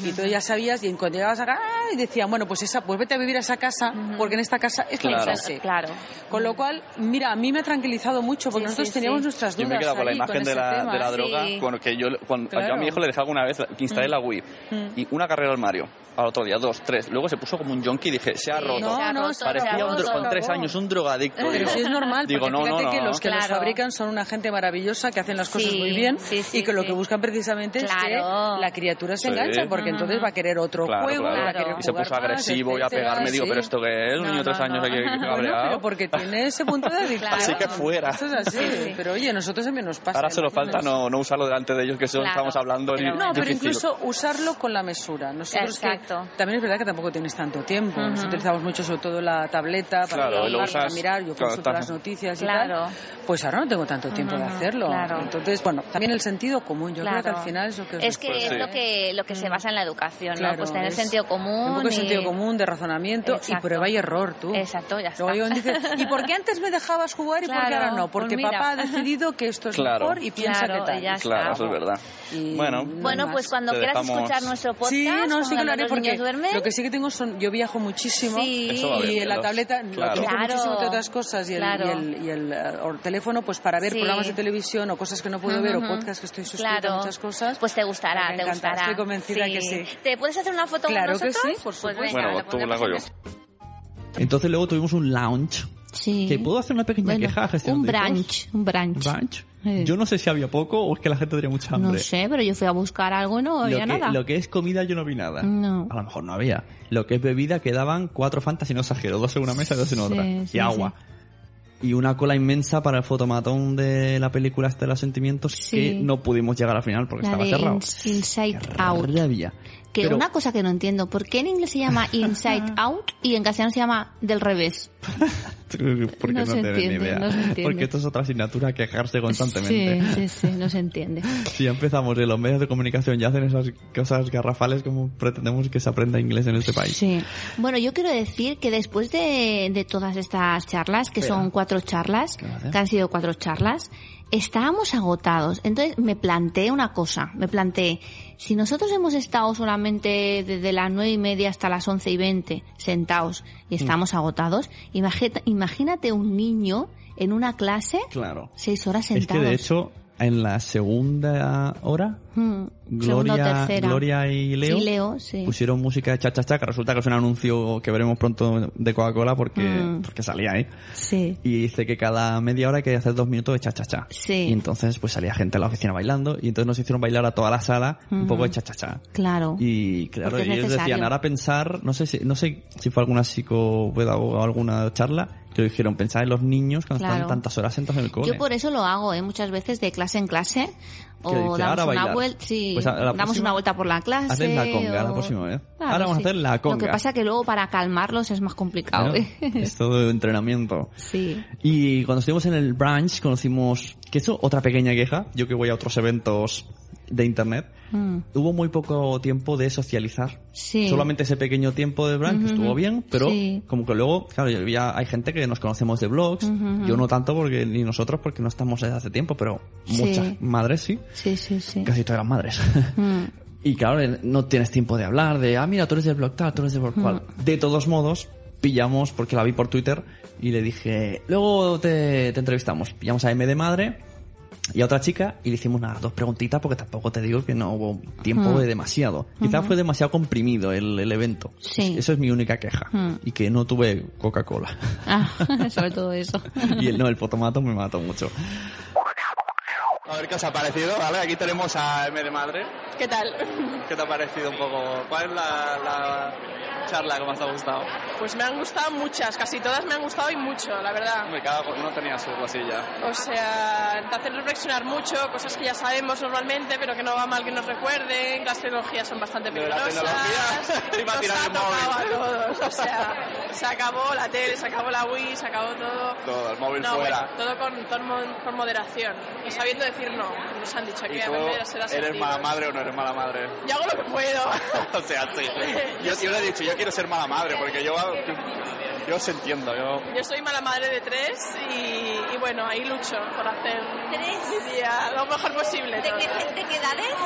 Y tú ya sabías, y cuando llegabas acá, ¡ah! y decían, bueno, pues esa, pues vete a vivir a esa casa, porque en esta casa es Claro. la clase. Claro. Con lo cual, mira, a mí me ha tranquilizado mucho, porque Sí, nosotros sí, teníamos sí. nuestras Yo dudas. me he quedado con la imagen de la, de la droga, Sí. bueno, que yo, cuando, Claro. yo a mi le dejé alguna vez que instalé la Wii. Y una carrera al Mario, al otro día, dos, tres, luego se puso como un junkie y dije, se ha roto. No, no, roto, Parecía ha un roto. con tres años un drogadicto. Pero digo. sí es normal, Digo, porque no, fíjate no, que no. los que los Claro. fabrican son una gente maravillosa que hacen las cosas Sí, muy bien sí, sí, y que lo que buscan precisamente es que Claro. la criatura se Sí. engancha porque entonces va a querer otro Claro, juego, claro. va a querer Y se puso más, agresivo y a pegarme. Digo, pero esto que es, un niño de tres años aquí cabreado. pero porque tiene ese punto de adicción. Claro. Así que fuera. Eso es así. Sí, sí. Pero oye, nosotros también nos pasa. Ahora solo falta no, no usarlo delante de ellos, que son, Claro. estamos hablando. No, pero incluso usarlo con la mesura. Nosotros que- Exacto. también es verdad que tampoco tienes tanto tiempo. Nosotros utilizamos mucho sobre todo la tableta para, Claro, trabajar, lo para usas- mirar, yo claro, consulto está- las noticias y Claro. tal. Pues ahora no tengo tanto tiempo de hacerlo. claro. Entonces, bueno, también el sentido común. Yo creo que Claro. al final es lo que os Es que después, es sí. lo que lo que se basa en la educación, Claro, ¿no? Pues tener es sentido común. Un poco de y- sentido común, de razonamiento Exacto. y prueba y error, tú. Exacto, ya está. Luego dice, ¿y por qué antes me dejabas jugar y por qué Claro, ahora no? pues Porque mira. papá ha decidido que esto es Claro. mejor y piensa Claro, que tal. Claro, eso es verdad. Bueno, Bueno, pues cuando quieras escuchar nuestro podcast, Sí, no, sí que lo haré porque lo que sí que tengo son, yo viajo muchísimo Sí. Y en la tableta claro. lo Claro, muchísimo entre otras cosas y el, claro. y el, y el, eh, or- teléfono pues para ver Sí. programas de televisión o cosas que no puedo ver o podcasts que estoy suscrita Claro. a muchas cosas. Pues te gustará, Me te encanta, gustará. estoy convencida que sí. ¿Te puedes hacer una foto Claro con que nosotros? sí, por Pues supuesto. venga, Bueno, tú la hago yo. Entonces luego tuvimos un lounge. Sí. Que puedo hacer una pequeña Bueno, queja a gestión un brunch, un brunch. Brunch. Eh. Yo no sé si había poco o es que la gente tenía mucha hambre. No sé, pero yo fui a buscar algo y no lo, había que, nada. lo que es comida yo no vi nada. No. A lo mejor no había. Lo que es bebida quedaban cuatro fantas y no exagero, dos en una mesa y dos en Sí, otra. sí, y agua. Y una cola inmensa para el fotomatón de la película Este de los Sentimientos Sí. que no pudimos llegar al final porque La estaba de cerrado. Ins- Inside Qué Out. rabia. Que Pero- una cosa que no entiendo, ¿por qué en inglés se llama Inside Out y en castellano se llama del revés? Porque No no, se tienen ni entiende, idea. no se entiende. Porque esto es otra asignatura, quejarse constantemente. Sí, sí, sí, no se entiende. Si empezamos de los medios de comunicación ya hacen esas cosas garrafales como pretendemos que se aprenda inglés en este país. Sí. Bueno, yo quiero decir que después de, de todas estas charlas, que Espera. son cuatro charlas, que han sido cuatro charlas, estábamos agotados. Entonces me planteé una cosa, me planteé, si nosotros hemos estado solamente desde las nueve y media hasta las once y veinte sentados y estamos agotados, imagínate, imagínate un niño en una clase Claro. seis horas Es sentados. que de hecho, en la segunda hora, Hmm, o Gloria. Gloria y Leo, Y Leo, sí. pusieron música de cha-cha-cha, que resulta que es un anuncio que veremos pronto de Coca-Cola porque, Mm. porque salía ahí. Sí. Y dice que cada media hora hay que hacer dos minutos de cha-cha-cha. Sí. Y entonces pues salía gente a la oficina bailando y entonces nos hicieron bailar a toda la sala un Ujú. poco de cha-cha-cha. Claro. Y claro, Porque es ellos decían, ahora pensar, no sé si, no sé si fue alguna psicopedagoga o alguna charla, que lo dijeron, pensar en los niños cuando Claro. están tantas horas sentados en el cole. Yo por eso lo hago, ¿eh? muchas veces de clase en clase. O dice, damos "Ahora una bailar". vuelta, sí, Pues damos próxima- una vuelta por la clase. Hacen la conga la próxima vez. Claro, Ahora vamos sí. a hacer la conga. Lo que pasa que luego para calmarlos es más complicado. Bueno, ¿eh? es todo entrenamiento. Sí. Y cuando estuvimos en el brunch conocimos, que eso, otra pequeña queja, yo que voy a otros eventos de internet, Mm. hubo muy poco tiempo de socializar. Sí. Solamente ese pequeño tiempo de Ujú. estuvo bien, pero Sí. como que luego, claro, ya hay gente que nos conocemos de blogs, yo no tanto porque ni nosotros porque no estamos desde hace tiempo, pero Sí. muchas madres sí, Sí, sí, sí. casi todas las madres. Mm. Y claro, eh, no tienes tiempo de hablar de, ah, mira, tú eres del blog tal, tú eres del blog cual. Mm. De todos modos, pillamos, porque la vi por Twitter, y le dije, luego te, te entrevistamos. Pillamos a M de madre y a otra chica y le hicimos unas dos preguntitas porque tampoco te digo que no hubo tiempo Mm. de demasiado. Quizás fue demasiado comprimido el, el evento. Sí. Eso es mi única queja. Mm. Y que no tuve Coca-Cola. Ah, sobre todo eso. y el, no, el fotomato me mató mucho. A ver qué os ha parecido, ¿vale? Aquí tenemos a M de Madre. ¿Qué tal? ¿Qué te ha parecido un poco? ¿Cuál es la, la charla más te ha gustado? Pues me han gustado muchas, casi todas me han gustado y mucho, la verdad. Hombre, cada uno tenía su cosilla. O sea, te hacen reflexionar mucho, cosas que ya sabemos normalmente, pero que no va mal que nos recuerden, las tecnologías son bastante De la peligrosas. tecnología, iba a nos tirar ha el tocado a móvil. todos, o sea, se acabó la tele, se acabó la Wii, se acabó todo. Todo, el móvil No, fuera. bueno, todo con, todo con moderación y sabiendo decir no. Nos han dicho ¿Y que aprender a ser eres mala madre o no eres mala madre? Yo hago lo que puedo. o sea, sí. Yo, yo le he dicho, yo quiero ser mala madre porque yo, yo os entiendo. Yo, Yo soy mala madre de tres y, y bueno, ahí lucho por hacer mi día lo mejor posible. ¿De qué, de qué edades?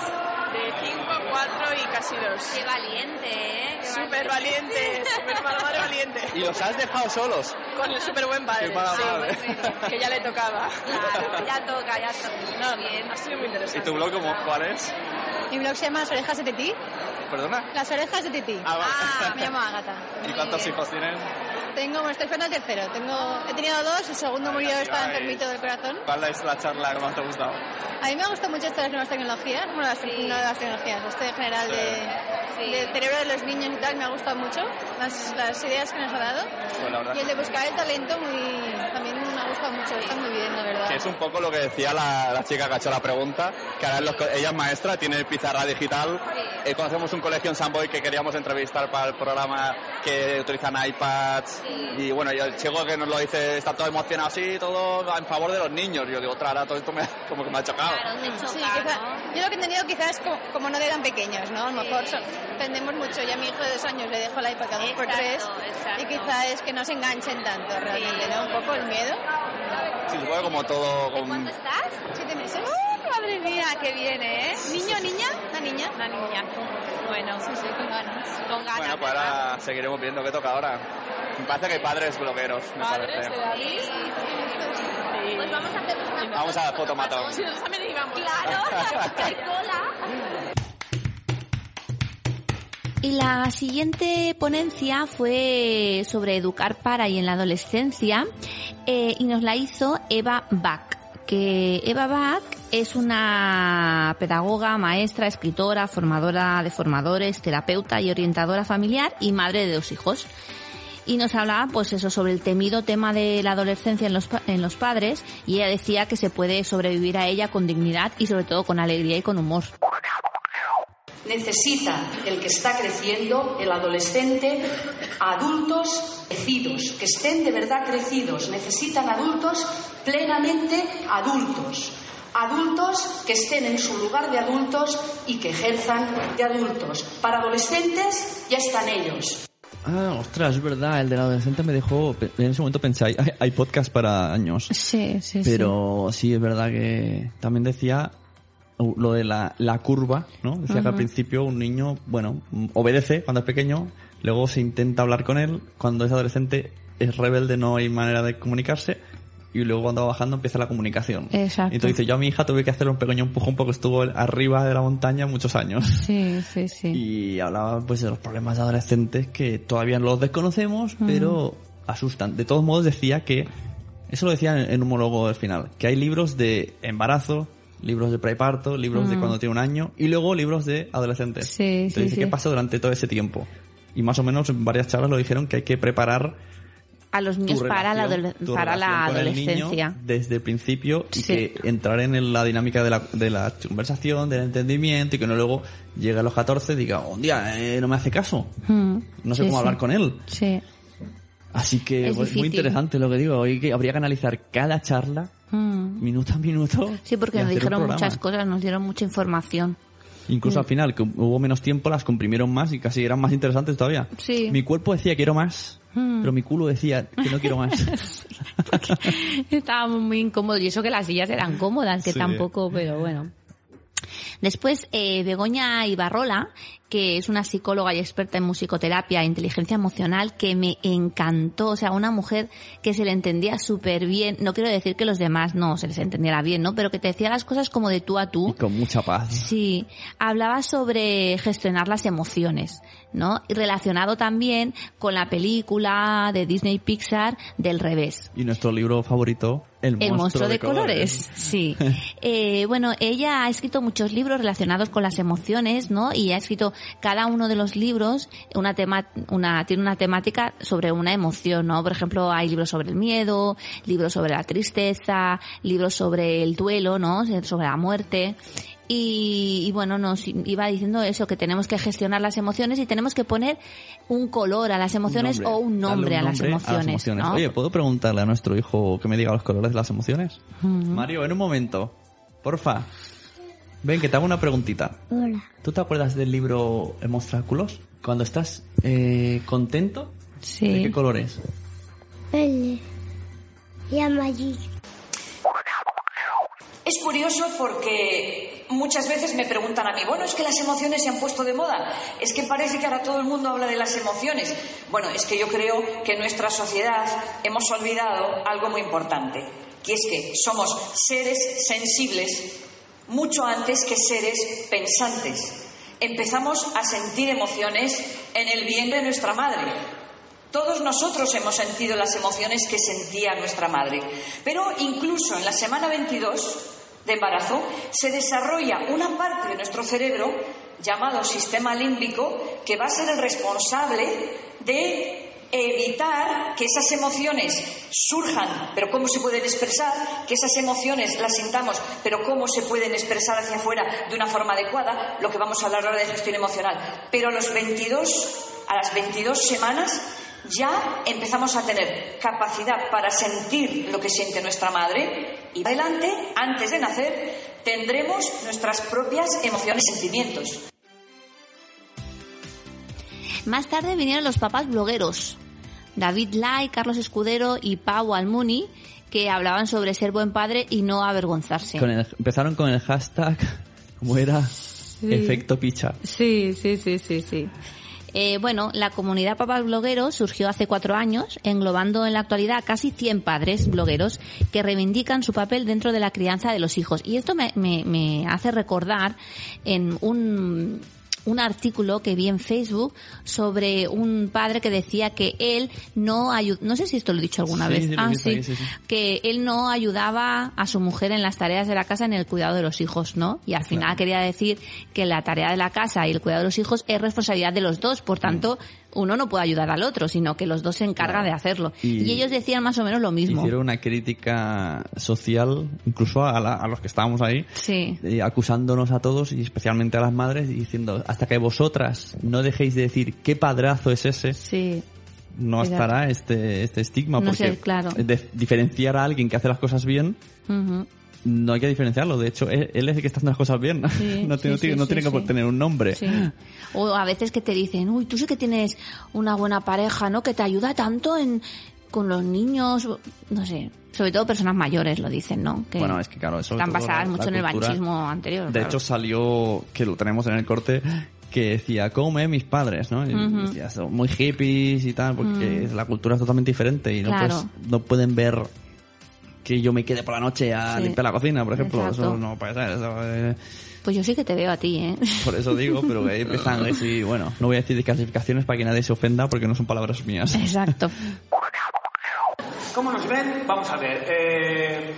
De cinco, cuatro y casi dos. Qué valiente, ¿eh? Qué Súper valiente, súper mala madre valiente. ¿Y los has dejado solos? Con el súper buen padre, Qué mala sí, madre. que ya le tocaba. Claro, ya toca, ya toca. No, no, ha sido muy ¿Y interesante. tu blog cómo, cuál es? Mi blog se llama Las orejas de Titi. ¿Perdona? Las orejas de Titi. Ah, vale. Ah, me llamo Agata. ¿Y cuántos hijos tienes? Tengo, bueno, estoy esperando el tercero. Tengo, he tenido dos, el segundo murió, estaba enfermito del corazón. ¿Cuál es la charla que más te ha gustado? A mí me gusta mucho esto de las nuevas tecnologías, bueno, las, no de las tecnologías, esto en general de, del cerebro de los niños y tal, me ha gustado mucho, las, las ideas que nos ha dado. Pues la verdad. Y el de buscar el talento muy, también gustado mucho, está muy bien, la verdad. Que es un poco lo que decía la, la chica que ha hecho la pregunta, que ahora los ella es maestra, tiene pizarra digital. Eh, conocemos un colegio en San Boy que queríamos entrevistar para el programa que utilizan iPads. Y bueno, y el chico que nos lo dice está todo emocionado así, todo en favor de los niños. Yo digo, otra, todo esto me, como que me ha chocado. Sí, quizá- yo lo que he entendido quizás como, como no de tan pequeños, ¿no? A lo mejor so- tendemos mucho. Ya a mi hijo de dos años le dejo el iPad cada dos por tres y quizá es que no se enganchen tanto realmente, ¿no? Un poco el miedo. Sí, se puede como todo... Con... ¿Estás? Siete meses. Madre mía, qué bien, ¿eh? ¿Niño, niña? ¿Una niña? Una niña. Bueno, Sí, sí, con ganas. con ganas. Bueno, pues ahora seguiremos viendo qué toca ahora. Me parece que hay padres blogueros, me parece. Pues vamos a hacer una Vamos a fotomatón. Si nosotros también íbamos. Claro, que hay cola. Y la siguiente ponencia fue sobre educar para y en la adolescencia eh, y nos la hizo Eva Bach. Que Eva Bach es una pedagoga, maestra, escritora, formadora de formadores, terapeuta y orientadora familiar y madre de dos hijos. Y nos hablaba, pues eso, sobre el temido tema de la adolescencia en los, en los padres y ella decía que se puede sobrevivir a ella con dignidad y sobre todo con alegría y con humor. Necesita el que está creciendo, el adolescente, adultos crecidos, que estén de verdad crecidos. Necesitan adultos plenamente adultos. Adultos que estén en su lugar de adultos y que ejerzan de adultos. Para adolescentes ya están ellos. Ah, ostras, es verdad, el del adolescente me dejó... En ese momento pensé, hay, hay podcast para años. Sí, sí, Pero sí, es verdad que también decía lo de la, la curva, ¿no? Decía que al principio un niño, bueno, obedece cuando es pequeño, luego se intenta hablar con él, cuando es adolescente es rebelde, no hay manera de comunicarse, y luego cuando va bajando empieza la comunicación. Exacto. Entonces dice, yo a mi hija tuve que hacerle un pequeño empujón porque estuvo arriba de la montaña muchos años. Sí, sí, sí. Y hablaba pues de los problemas de adolescentes que todavía no los desconocemos, Mm. pero asustan. De todos modos decía que, eso lo decía en, en un monólogo del final, que hay libros de embarazo, libros de preparto, libros de Mm. cuando tiene un año y luego libros de adolescentes. Sí, Entonces sí, dice, sí. ¿qué pasó durante todo ese tiempo? Y más o menos en varias charlas lo dijeron que hay que preparar A los niños para la, relación- para el adolescencia. desde el principio y Sí. que entrar en la dinámica de la, de la conversación, del entendimiento y que no luego llegue a los 14 y diga, un día eh, no me hace caso, Mm. no sé Sí, cómo sí. hablar con él. Sí. Así que Es pues, muy interesante lo que digo, hoy que habría que analizar cada charla Mm. minuto a minuto. Sí, porque nos dijeron muchas cosas, nos dieron mucha información. Incluso Mm. al final, que hubo menos tiempo, las comprimieron más y casi eran más interesantes todavía. Sí. Mi cuerpo decía quiero más, Mm. pero mi culo decía que no quiero más. Estábamos muy incómodos y eso que las sillas eran cómodas, que Sí. tampoco, pero bueno. Después, eh, Begoña Ibarrola, que es una psicóloga y experta en musicoterapia e inteligencia emocional, que me encantó. O sea, una mujer que se le entendía súper bien. No quiero decir que los demás no se les entendiera bien, ¿no? Pero que te decía las cosas como de tú a tú. Con mucha paz. Sí, hablaba sobre gestionar las emociones, ¿no? Y relacionado también con la película de Disney Pixar del revés. Y nuestro libro favorito, El monstruo, El monstruo de, colores. colores. Sí. Eh, bueno, ella ha escrito muchos libros relacionados con las emociones, ¿no? Y ha escrito cada uno de los libros una tema, una, tiene una temática sobre una emoción, ¿no? Por ejemplo, hay libros sobre el miedo, libros sobre la tristeza, libros sobre el duelo, ¿no? Sobre la muerte. Y, y bueno, nos iba diciendo eso, que tenemos que gestionar las emociones y tenemos que poner un color a las emociones o un nombre, a, las emociones, ¿no? Oye, ¿puedo preguntarle a nuestro hijo que me diga los colores de las emociones? Mario, en un momento. Porfa. Ven, que te hago una preguntita. Hola. ¿Tú te acuerdas del libro Monstráculos? Cuando estás eh, contento, Sí. ¿de qué color es? Verde. Y amarillo. Es curioso porque muchas veces me preguntan a mí, bueno, es que las emociones se han puesto de moda, es que parece que ahora todo el mundo habla de las emociones. Bueno, es que yo creo que en nuestra sociedad hemos olvidado algo muy importante, que es que somos seres sensibles mucho antes que seres pensantes. Empezamos a sentir emociones en el vientre de nuestra madre. Todos nosotros hemos sentido las emociones que sentía nuestra madre. Pero incluso en la semana 22 de embarazo se desarrolla una parte de nuestro cerebro llamado sistema límbico que va a ser el responsable de evitar que esas emociones surjan, pero cómo se pueden expresar, que esas emociones las sintamos, pero cómo se pueden expresar hacia afuera de una forma adecuada, lo que vamos a hablar ahora de gestión emocional. Pero a los 22, a las 22 semanas ya empezamos a tener capacidad para sentir lo que siente nuestra madre y adelante, antes de nacer, tendremos nuestras propias emociones y sentimientos. Más tarde vinieron los papás blogueros, David Lai, Carlos Escudero y Pau Almuni, que hablaban sobre ser buen padre y no avergonzarse. Con el- empezaron con el hashtag, ¿cómo era? Sí. Efecto picha. Sí, sí, sí, sí, sí. Eh, bueno, la comunidad Papás Blogueros surgió hace cuatro años, englobando en la actualidad casi 100 padres blogueros que reivindican su papel dentro de la crianza de los hijos. Y esto me, me, me hace recordar en un, un artículo que vi en Facebook sobre un padre que decía que él no ayudó, no sé si esto lo he dicho alguna Sí, vez, ah, sí. que él no ayudaba a su mujer en las tareas de la casa en el cuidado de los hijos, ¿no? Y al final quería decir que la tarea de la casa y el cuidado de los hijos es responsabilidad de los dos, por tanto, uno no puede ayudar al otro, sino que los dos se encargan de hacerlo. Y- Y, ellos decían más o menos lo mismo. Hicieron una crítica social, incluso a, la- a los que estábamos ahí, Sí. eh, acusándonos a todos y especialmente a las madres, diciendo, hasta que vosotras no dejéis de decir qué padrazo es ese, Sí. no Exacto. estará este, este estigma. No porque sé, claro. de- diferenciar a alguien que hace las cosas bien. No hay que diferenciarlo. De hecho, él, él es el que está haciendo las cosas bien. Sí, no, tiene- sí, tiene, sí, no sí, tiene que tener un nombre. O a veces que te dicen, uy, tú sí que tienes una buena pareja, ¿no? Que te ayuda tanto en con los niños, no sé, sobre todo personas mayores lo dicen, ¿no? Que Bueno, es que claro, eso están basadas la- mucho la en el banchismo anterior. De claro. hecho, salió, que lo tenemos en el corte, que decía, come mis padres, ¿no? Y decía, son muy hippies y tal, porque Mm. la cultura es totalmente diferente y no, Claro. pues, no pueden ver que yo me quede por la noche a Sí. limpiar la cocina, por ejemplo. Exacto. Eso no puede ser. eso, eh, Pues yo sí que te veo a ti, ¿eh? por eso digo, pero que ahí empiezan a decir, bueno, no voy a decir desclasificaciones para que nadie se ofenda porque no son palabras mías. Exacto. ¿Cómo nos ven? Vamos a ver. eh,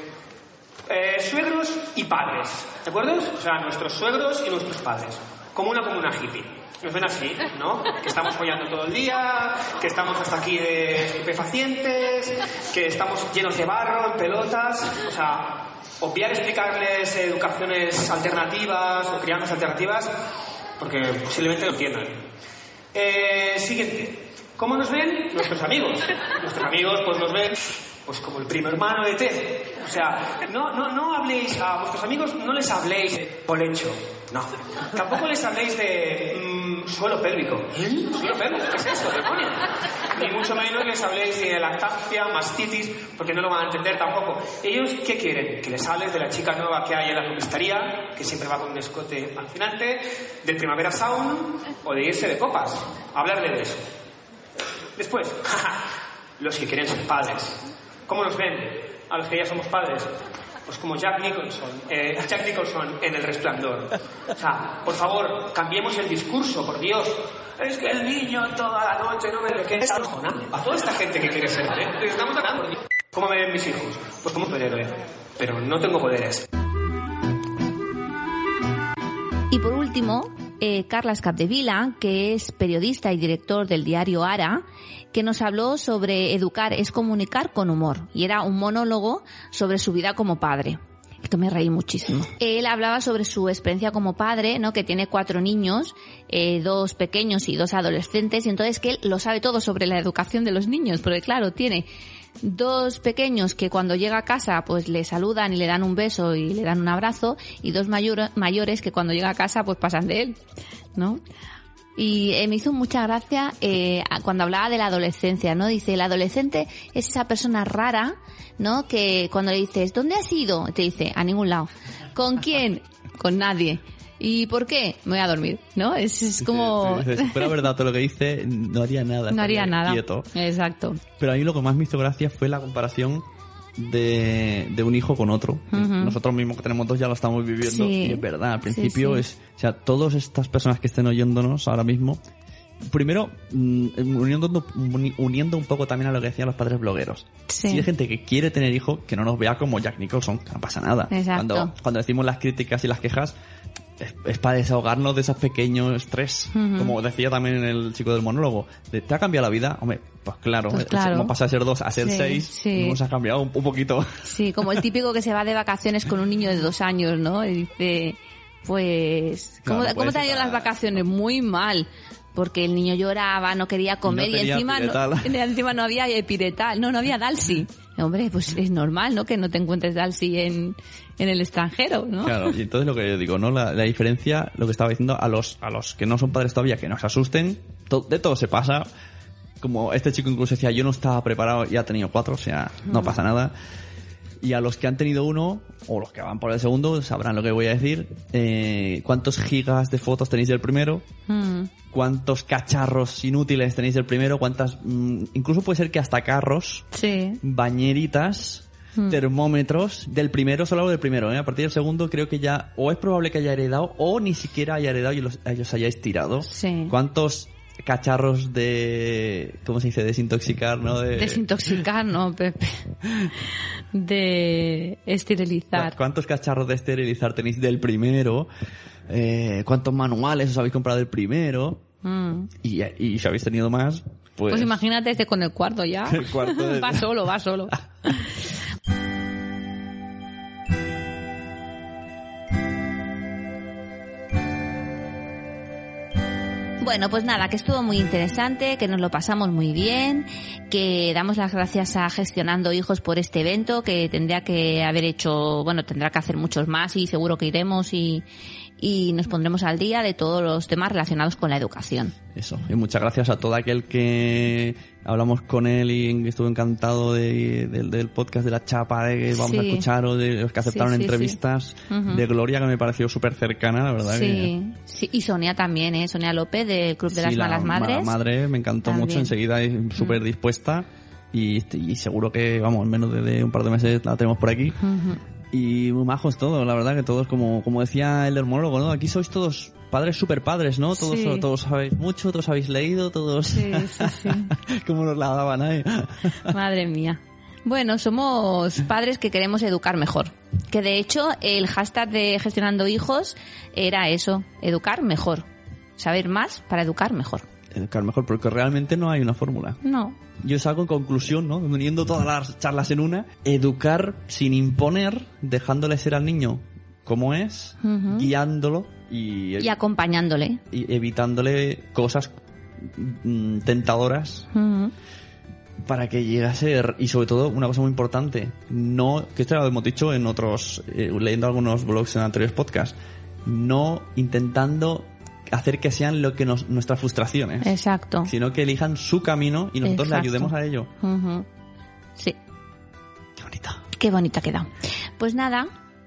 eh, suegros y padres, ¿de acuerdo? O sea, nuestros suegros y nuestros padres. Como una comuna hippie. Nos ven así, ¿no? Que estamos follando todo el día, que estamos hasta aquí de estupefacientes, que estamos llenos de barro, en pelotas. O sea, obviar explicarles educaciones alternativas o crianzas alternativas, porque posiblemente no entiendan. Eh, siguiente. ¿Cómo nos ven? Nuestros amigos. Nuestros amigos pues nos ven pues como el primo hermano de Ted. O sea, no, no, no habléis a vuestros amigos, no les habléis de colecho. No. Tampoco les habléis de mm, suelo pélvico. ¿Suelo pélvico? ¿Qué es eso, demonio? Ni mucho menos les habléis de lactancia, mastitis, porque no lo van a entender tampoco. Ellos, ¿qué quieren? Que les hables de la chica nueva que hay en la comisaría, que siempre va con un escote alucinante, del Primavera Sound o de irse de copas. Hablarle de eso. Después, los que quieren ser padres. ¿Cómo nos ven a los que ya somos padres? Pues como Jack Nicholson, eh, Jack Nicholson en El Resplandor. O sea, por favor, cambiemos el discurso, por Dios. Es que el niño toda la noche no me qué estamos jonando. A toda esta gente que quiere ser, ¿eh? Estamos ganando. ¿Cómo me ven mis hijos? Pues como un superhéroe. Pero no tengo poderes. Y por último, eh, Carlas Capdevila, que es periodista y director del diario Ara, que nos habló sobre educar es comunicar con humor. Y era un monólogo sobre su vida como padre. Esto me reí muchísimo. Él hablaba sobre su experiencia como padre, ¿no? Que tiene cuatro niños, eh, dos pequeños y dos adolescentes, y entonces que él lo sabe todo sobre la educación de los niños, porque claro, tiene dos pequeños que cuando llega a casa pues le saludan y le dan un beso y le dan un abrazo, y dos mayor- mayores que cuando llega a casa pues pasan de él, ¿no? Y eh, me hizo mucha gracia eh, cuando hablaba de la adolescencia, ¿no? Dice, el adolescente es esa persona rara, ¿no? Que cuando le dices, ¿dónde has ido? Te dice, a ningún lado. ¿Con quién? Con nadie. ¿Y por qué? Me voy a dormir, ¿no? Es, es como... Si fuera verdad todo lo que dice, no haría nada. No haría nada. Quieto. Exacto. Pero a mí lo que más me hizo gracia fue la comparación de, de un hijo con otro. Nosotros mismos que tenemos dos ya lo estamos viviendo Sí. y es verdad, al principio sí. es, o sea, todas estas personas que estén oyéndonos ahora mismo, primero mm, uniendo, uni- uniendo un poco también a lo que decían los padres blogueros. Sí. Si hay gente que quiere tener hijo, que no nos vea como Jack Nicholson, que no pasa nada. Exacto. Cuando, cuando decimos las críticas y las quejas, es, es para desahogarnos de esos pequeños estrés. Como decía también el chico del monólogo. de, ¿Te ha cambiado la vida? Hombre, pues claro. Pues es claro. Como pasa de ser dos a ser Sí, seis, sí. nos ha cambiado un, un poquito. Sí, como el típico que se va de vacaciones con un niño de dos años, ¿no? Y dice, pues, ¿cómo, Claro, ¿cómo te han ido las vacaciones? Muy mal. Porque el niño lloraba, no quería comer y, encima, no, encima no había epiretal, no, no había Dalsi. Hombre, pues es normal, ¿no? Que no te encuentres Dalsi en, en el extranjero, ¿no? Claro, y entonces lo que yo digo, ¿no? La, la diferencia, lo que estaba diciendo, a los, a los que no son padres todavía, que no se asusten, to- de todo se pasa. Como este chico incluso decía, yo no estaba preparado y ha tenido cuatro, o sea, no pasa nada. Y a los que han tenido uno, o los que van por el segundo, sabrán lo que voy a decir. Eh, ¿Cuántos gigas de fotos tenéis del primero? Mm. ¿Cuántos cacharros inútiles tenéis del primero? ¿Cuántas, mm, incluso puede ser que hasta carros, Sí. bañeritas, Mm. termómetros del primero, solo hablo del primero, ¿eh? A partir del segundo creo que ya o es probable que haya heredado o ni siquiera haya heredado y los, ellos hayáis tirado. Sí. ¿Cuántos cacharros de, ¿cómo se dice? Desintoxicar, ¿no? De, Desintoxicar, no, Pepe. De esterilizar. ¿Cuántos cacharros de esterilizar tenéis del primero? Eh, ¿Cuántos manuales os habéis comprado del primero? Mm. Y, y si habéis tenido más, pues... Pues imagínate este con el cuarto ya. El cuarto de- va solo, va solo. Bueno, pues nada, que estuvo muy interesante, que nos lo pasamos muy bien, que damos las gracias a Gestionando Hijos por este evento, que tendría que haber hecho, bueno, tendrá que hacer muchos más y seguro que iremos y, y nos pondremos al día de todos los temas relacionados con la educación. Eso, y muchas gracias a todo aquel que hablamos con él y estuvo encantado de- del- del podcast de la chapa de que vamos a Sí. escuchar o de los que aceptaron Sí, sí, entrevistas sí. Ujú. de Gloria que me pareció súper cercana, la verdad. que- Sí, y Sonia también, ¿eh? Sonia López del Club de Sí, las la Malas mala Madres. madre me encantó También. mucho, enseguida es súper dispuesta y, y seguro que, vamos, en menos de, de un par de meses la tenemos por aquí. Ujú. Y muy majos todos, la verdad que todos, como, como decía el hermonólogo, ¿no? Aquí sois todos padres super padres, ¿no? Todos, Sí. todos sabéis mucho, todos habéis leído, todos... Sí, sí, sí. como nos la daban ahí. Madre mía. Bueno, somos padres que queremos educar mejor. Que de hecho el hashtag de gestionando hijos era eso, educar mejor. Saber más para educar mejor. Educar mejor, porque realmente no hay una fórmula. No. Yo salgo en conclusión, ¿no? Uniendo todas las charlas en una. Educar sin imponer, dejándole ser al niño como es, guiándolo y, Y acompañándole. y evitándole cosas mm, tentadoras para que llegue a ser y sobre todo una cosa muy importante no que esto ya lo hemos dicho en otros eh, leyendo algunos blogs en anteriores podcasts no intentando hacer que sean lo que nos, nuestras frustraciones Exacto. sino que elijan su camino y nosotros Exacto. le ayudemos a ello. Sí. Qué bonita. Qué bonita ha quedado. Pues nada,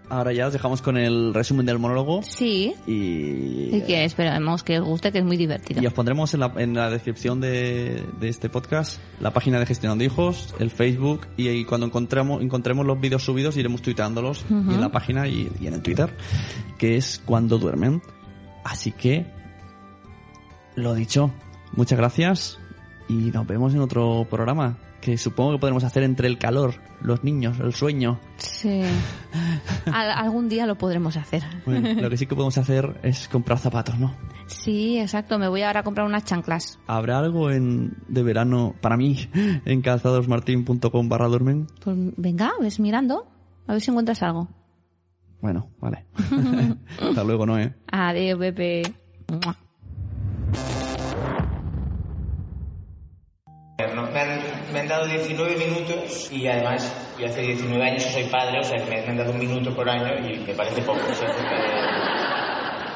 ahora ya os dejamos con el resumen del monólogo sí. y, Y que esperemos que os guste, que es muy divertido. y os pondremos en la, en la descripción de, de este podcast la página de Gestionando Hijos, el Facebook y, cuando encontremos, encontremos los vídeos subidos iremos tuiteándolos Ujú. y en la página y, y en el Twitter, que es cuando duermen. Así que, lo dicho, muchas gracias y nos vemos en otro programa que supongo que podremos hacer entre el calor, los niños, el sueño. Sí. Al- algún día lo podremos hacer. Bueno, lo que sí que podemos hacer es comprar zapatos, ¿no? Sí, exacto. Me voy ahora a comprar unas chanclas. ¿Habrá algo en, de verano para mí en calzadosmartin.com barra duermen? Pues venga, ves mirando. A ver si encuentras algo. Bueno, vale. Hasta luego, Noé. Adiós, Pepe. Me han, me han dado 19 minutos y además yo hace 19 años soy padre, o sea que me, han dado un minuto por año y me parece poco, o sea, porque,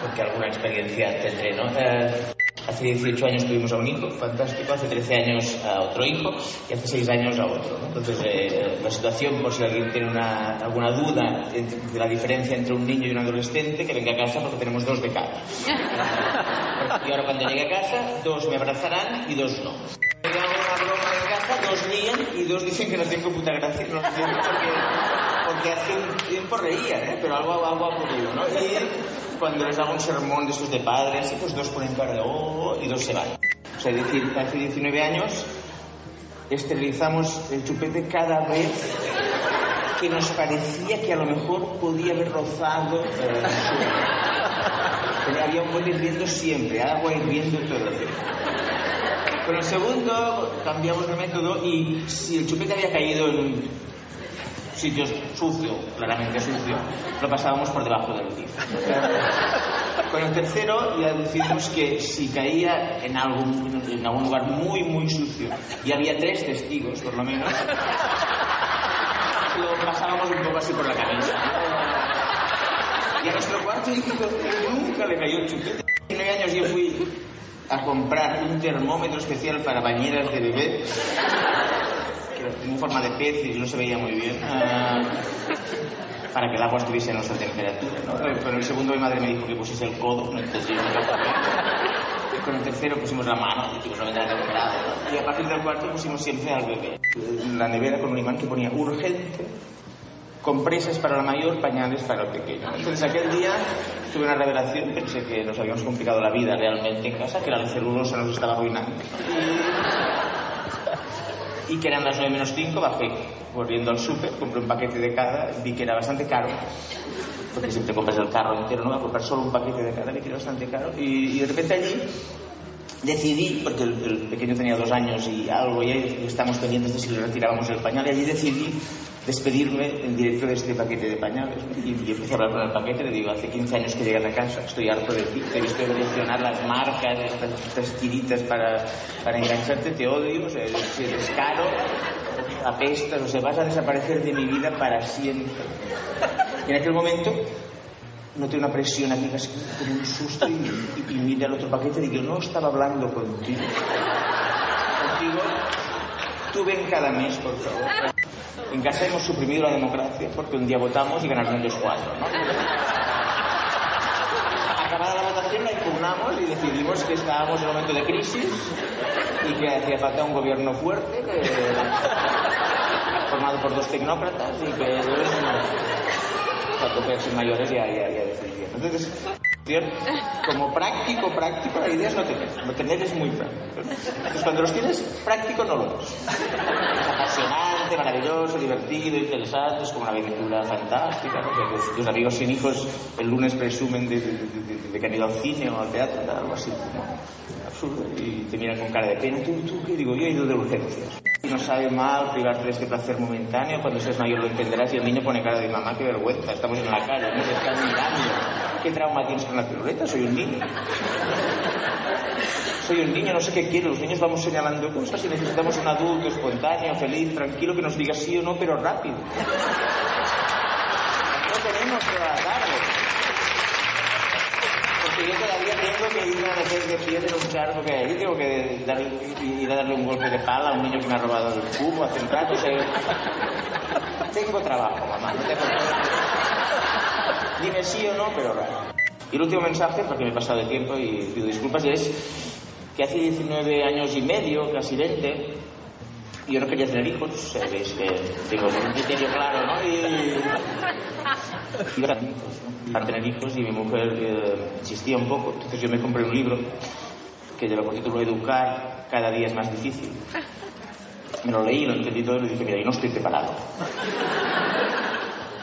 porque alguna experiencia tendré, ¿no? Eh, hace 18 años tuvimos a un hijo, fantástico, hace 13 años a otro hijo y hace 6 años a otro, ¿no? Entonces eh, la situación, por si alguien tiene una, alguna duda entre- de la diferencia entre un niño y un adolescente, que venga a casa porque tenemos dos de cada. Y ahora cuando llegue a casa, dos me abrazarán y dos no. Tengo una broma en casa, dos ríen y dos dicen que no tengo puta gracia. Porque, porque hace un tiempo reían, ¿eh? pero algo, algo ha ocurrido, ¿no? Y cuando les hago un sermón de estos de padres, pues dos ponen cara de oh y dos se van. O sea, es decir, hace 19 años esterilizamos el chupete cada vez que nos parecía que a lo mejor podía haber rozado. eh, había un buen hirviendo siempre, agua hirviendo todo el tiempo. Con el segundo cambiamos de método y si el chupete había caído en sitio sucio, claramente sucio, lo pasábamos por debajo del pie. Con el tercero ya decidimos que si caía en algún, lugar muy, muy sucio y había tres testigos, por lo menos, lo pasábamos un poco así por la camisa. Y a nuestro cuarto hijo nunca le cayó el chupete. Nueve años yo fui a comprar un termómetro especial para bañeras de bebé que tenía forma de pez y no se veía muy bien, ah, para que el agua estuviese a nuestra temperatura. ¿no? Con el segundo mi madre me dijo que pusiese el codo, no no con el tercero pusimos la mano, dijimos. ¿no? Y a partir del cuarto pusimos siempre al bebé. La nevera con un imán que ponía urgente, compresas para la mayor, pañales para el pequeño. Entonces aquel día tuve una revelación, pensé que nos habíamos complicado la vida realmente en casa, que la celulosa nos estaba arruinando. Y que eran las 9 menos 5, bajé volviendo al súper, compré un paquete de cada, vi que era bastante caro, porque siempre compras el carro entero, no voy a comprar solo un paquete de cada, vi que era bastante caro, y, de repente allí decidí, porque el, pequeño tenía dos años y algo, y ahí estamos pendientes de si le retirábamos el pañal, y allí decidí despedirme en directo de este paquete de pañales. Y, y empecé a hablar con el paquete, le digo, hace 15 años que llegas a casa, estoy harto de ti, te he visto evolucionar las marcas, estas, estas tiritas para, para engancharte, te odio, o sea, eres, eres caro, apestas, o sea, vas a desaparecer de mi vida para siempre. Y en aquel momento noté una presión aquí, casi como un susto, y, y, y al otro paquete y digo, no estaba hablando contigo. Contigo, tú ven cada mes, por favor. En casa hemos suprimido la democracia porque un día votamos y ganaron ellos cuatro. Acabada la votación la impugnamos y decidimos que estábamos en un momento de crisis y que hacía falta un gobierno fuerte formado por dos tecnócratas y que cuando fuesen mayores ya, ya, ya decidían. Entonces, como práctico, práctico, la idea es no tener. No tener es muy práctico. Entonces, cuando los tienes, práctico no lo es. Es apasionante, maravilloso, divertido, interesante, es como una aventura fantástica. ¿no? Que tus, amigos sin hijos el lunes presumen de, que han ido al cine o al teatro, algo así y te miran con cara de pena. ¿Tú, qué? Digo, yo he ido de urgencias. No sabe mal privarte de este placer momentáneo, cuando seas mayor lo entenderás y el niño pone cara de mamá, qué vergüenza, estamos en la calle, no se están mirando. ¿Qué trauma tienes con la piruleta? Soy un niño. Soy un niño, no sé qué quiero. Los niños vamos señalando cosas y necesitamos un adulto espontáneo, feliz, tranquilo, que nos diga sí o no, pero rápido. No tenemos la tarde. Porque yo todavía tengo que ir a meter de pie en un que hay. Tengo que dar- ir a darle un golpe de pala a un niño que me ha robado el cubo hace un rato. o sea, tengo trabajo, mamá. No tengo Dime sí o no, pero raro. Y el último mensaje, porque me he pasado de tiempo y pido disculpas, es que hace 19 años y medio, casi 20, yo no quería tener hijos, sabéis que tengo un criterio claro, ¿no? Y a tener hijos, ¿no? Para tener hijos y mi mujer eh, insistía un poco, entonces yo me compré un libro que lleva por título Educar cada día es más difícil. Me lo leí, lo entendí todo y le dije, mira, yo no estoy preparado.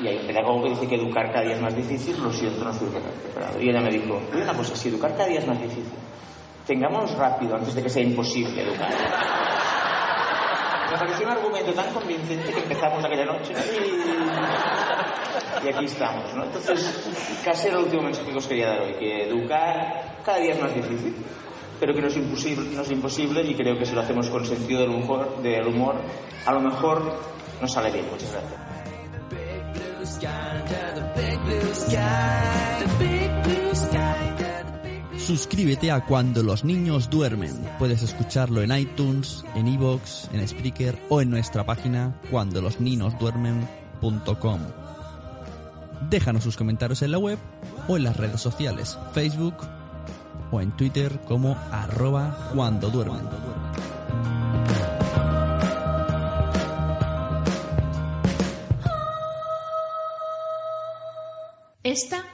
Y hay un pedagogo que dice que educar cada día es más difícil, lo siento, no estoy preparado. Y ella me dijo, una cosa, si educar cada día es más difícil, tengámonos rápido antes de que sea imposible educar. Me pareció un argumento tan convincente que empezamos aquella noche y, y aquí estamos, ¿no? Entonces, casi era el último mensaje que os quería dar hoy, que educar cada día es más difícil, pero que no es imposible, no es imposible y creo que si lo hacemos con sentido del humor, del humor a lo mejor nos sale bien. Muchas gracias. Suscríbete a Cuando los niños duermen. Puedes escucharlo en iTunes, en iVoox, en Spreaker o en nuestra página cuandolosninosduermen.com. Déjanos sus comentarios en la web o en las redes sociales, Facebook o en Twitter como arroba cuando duermen. Esta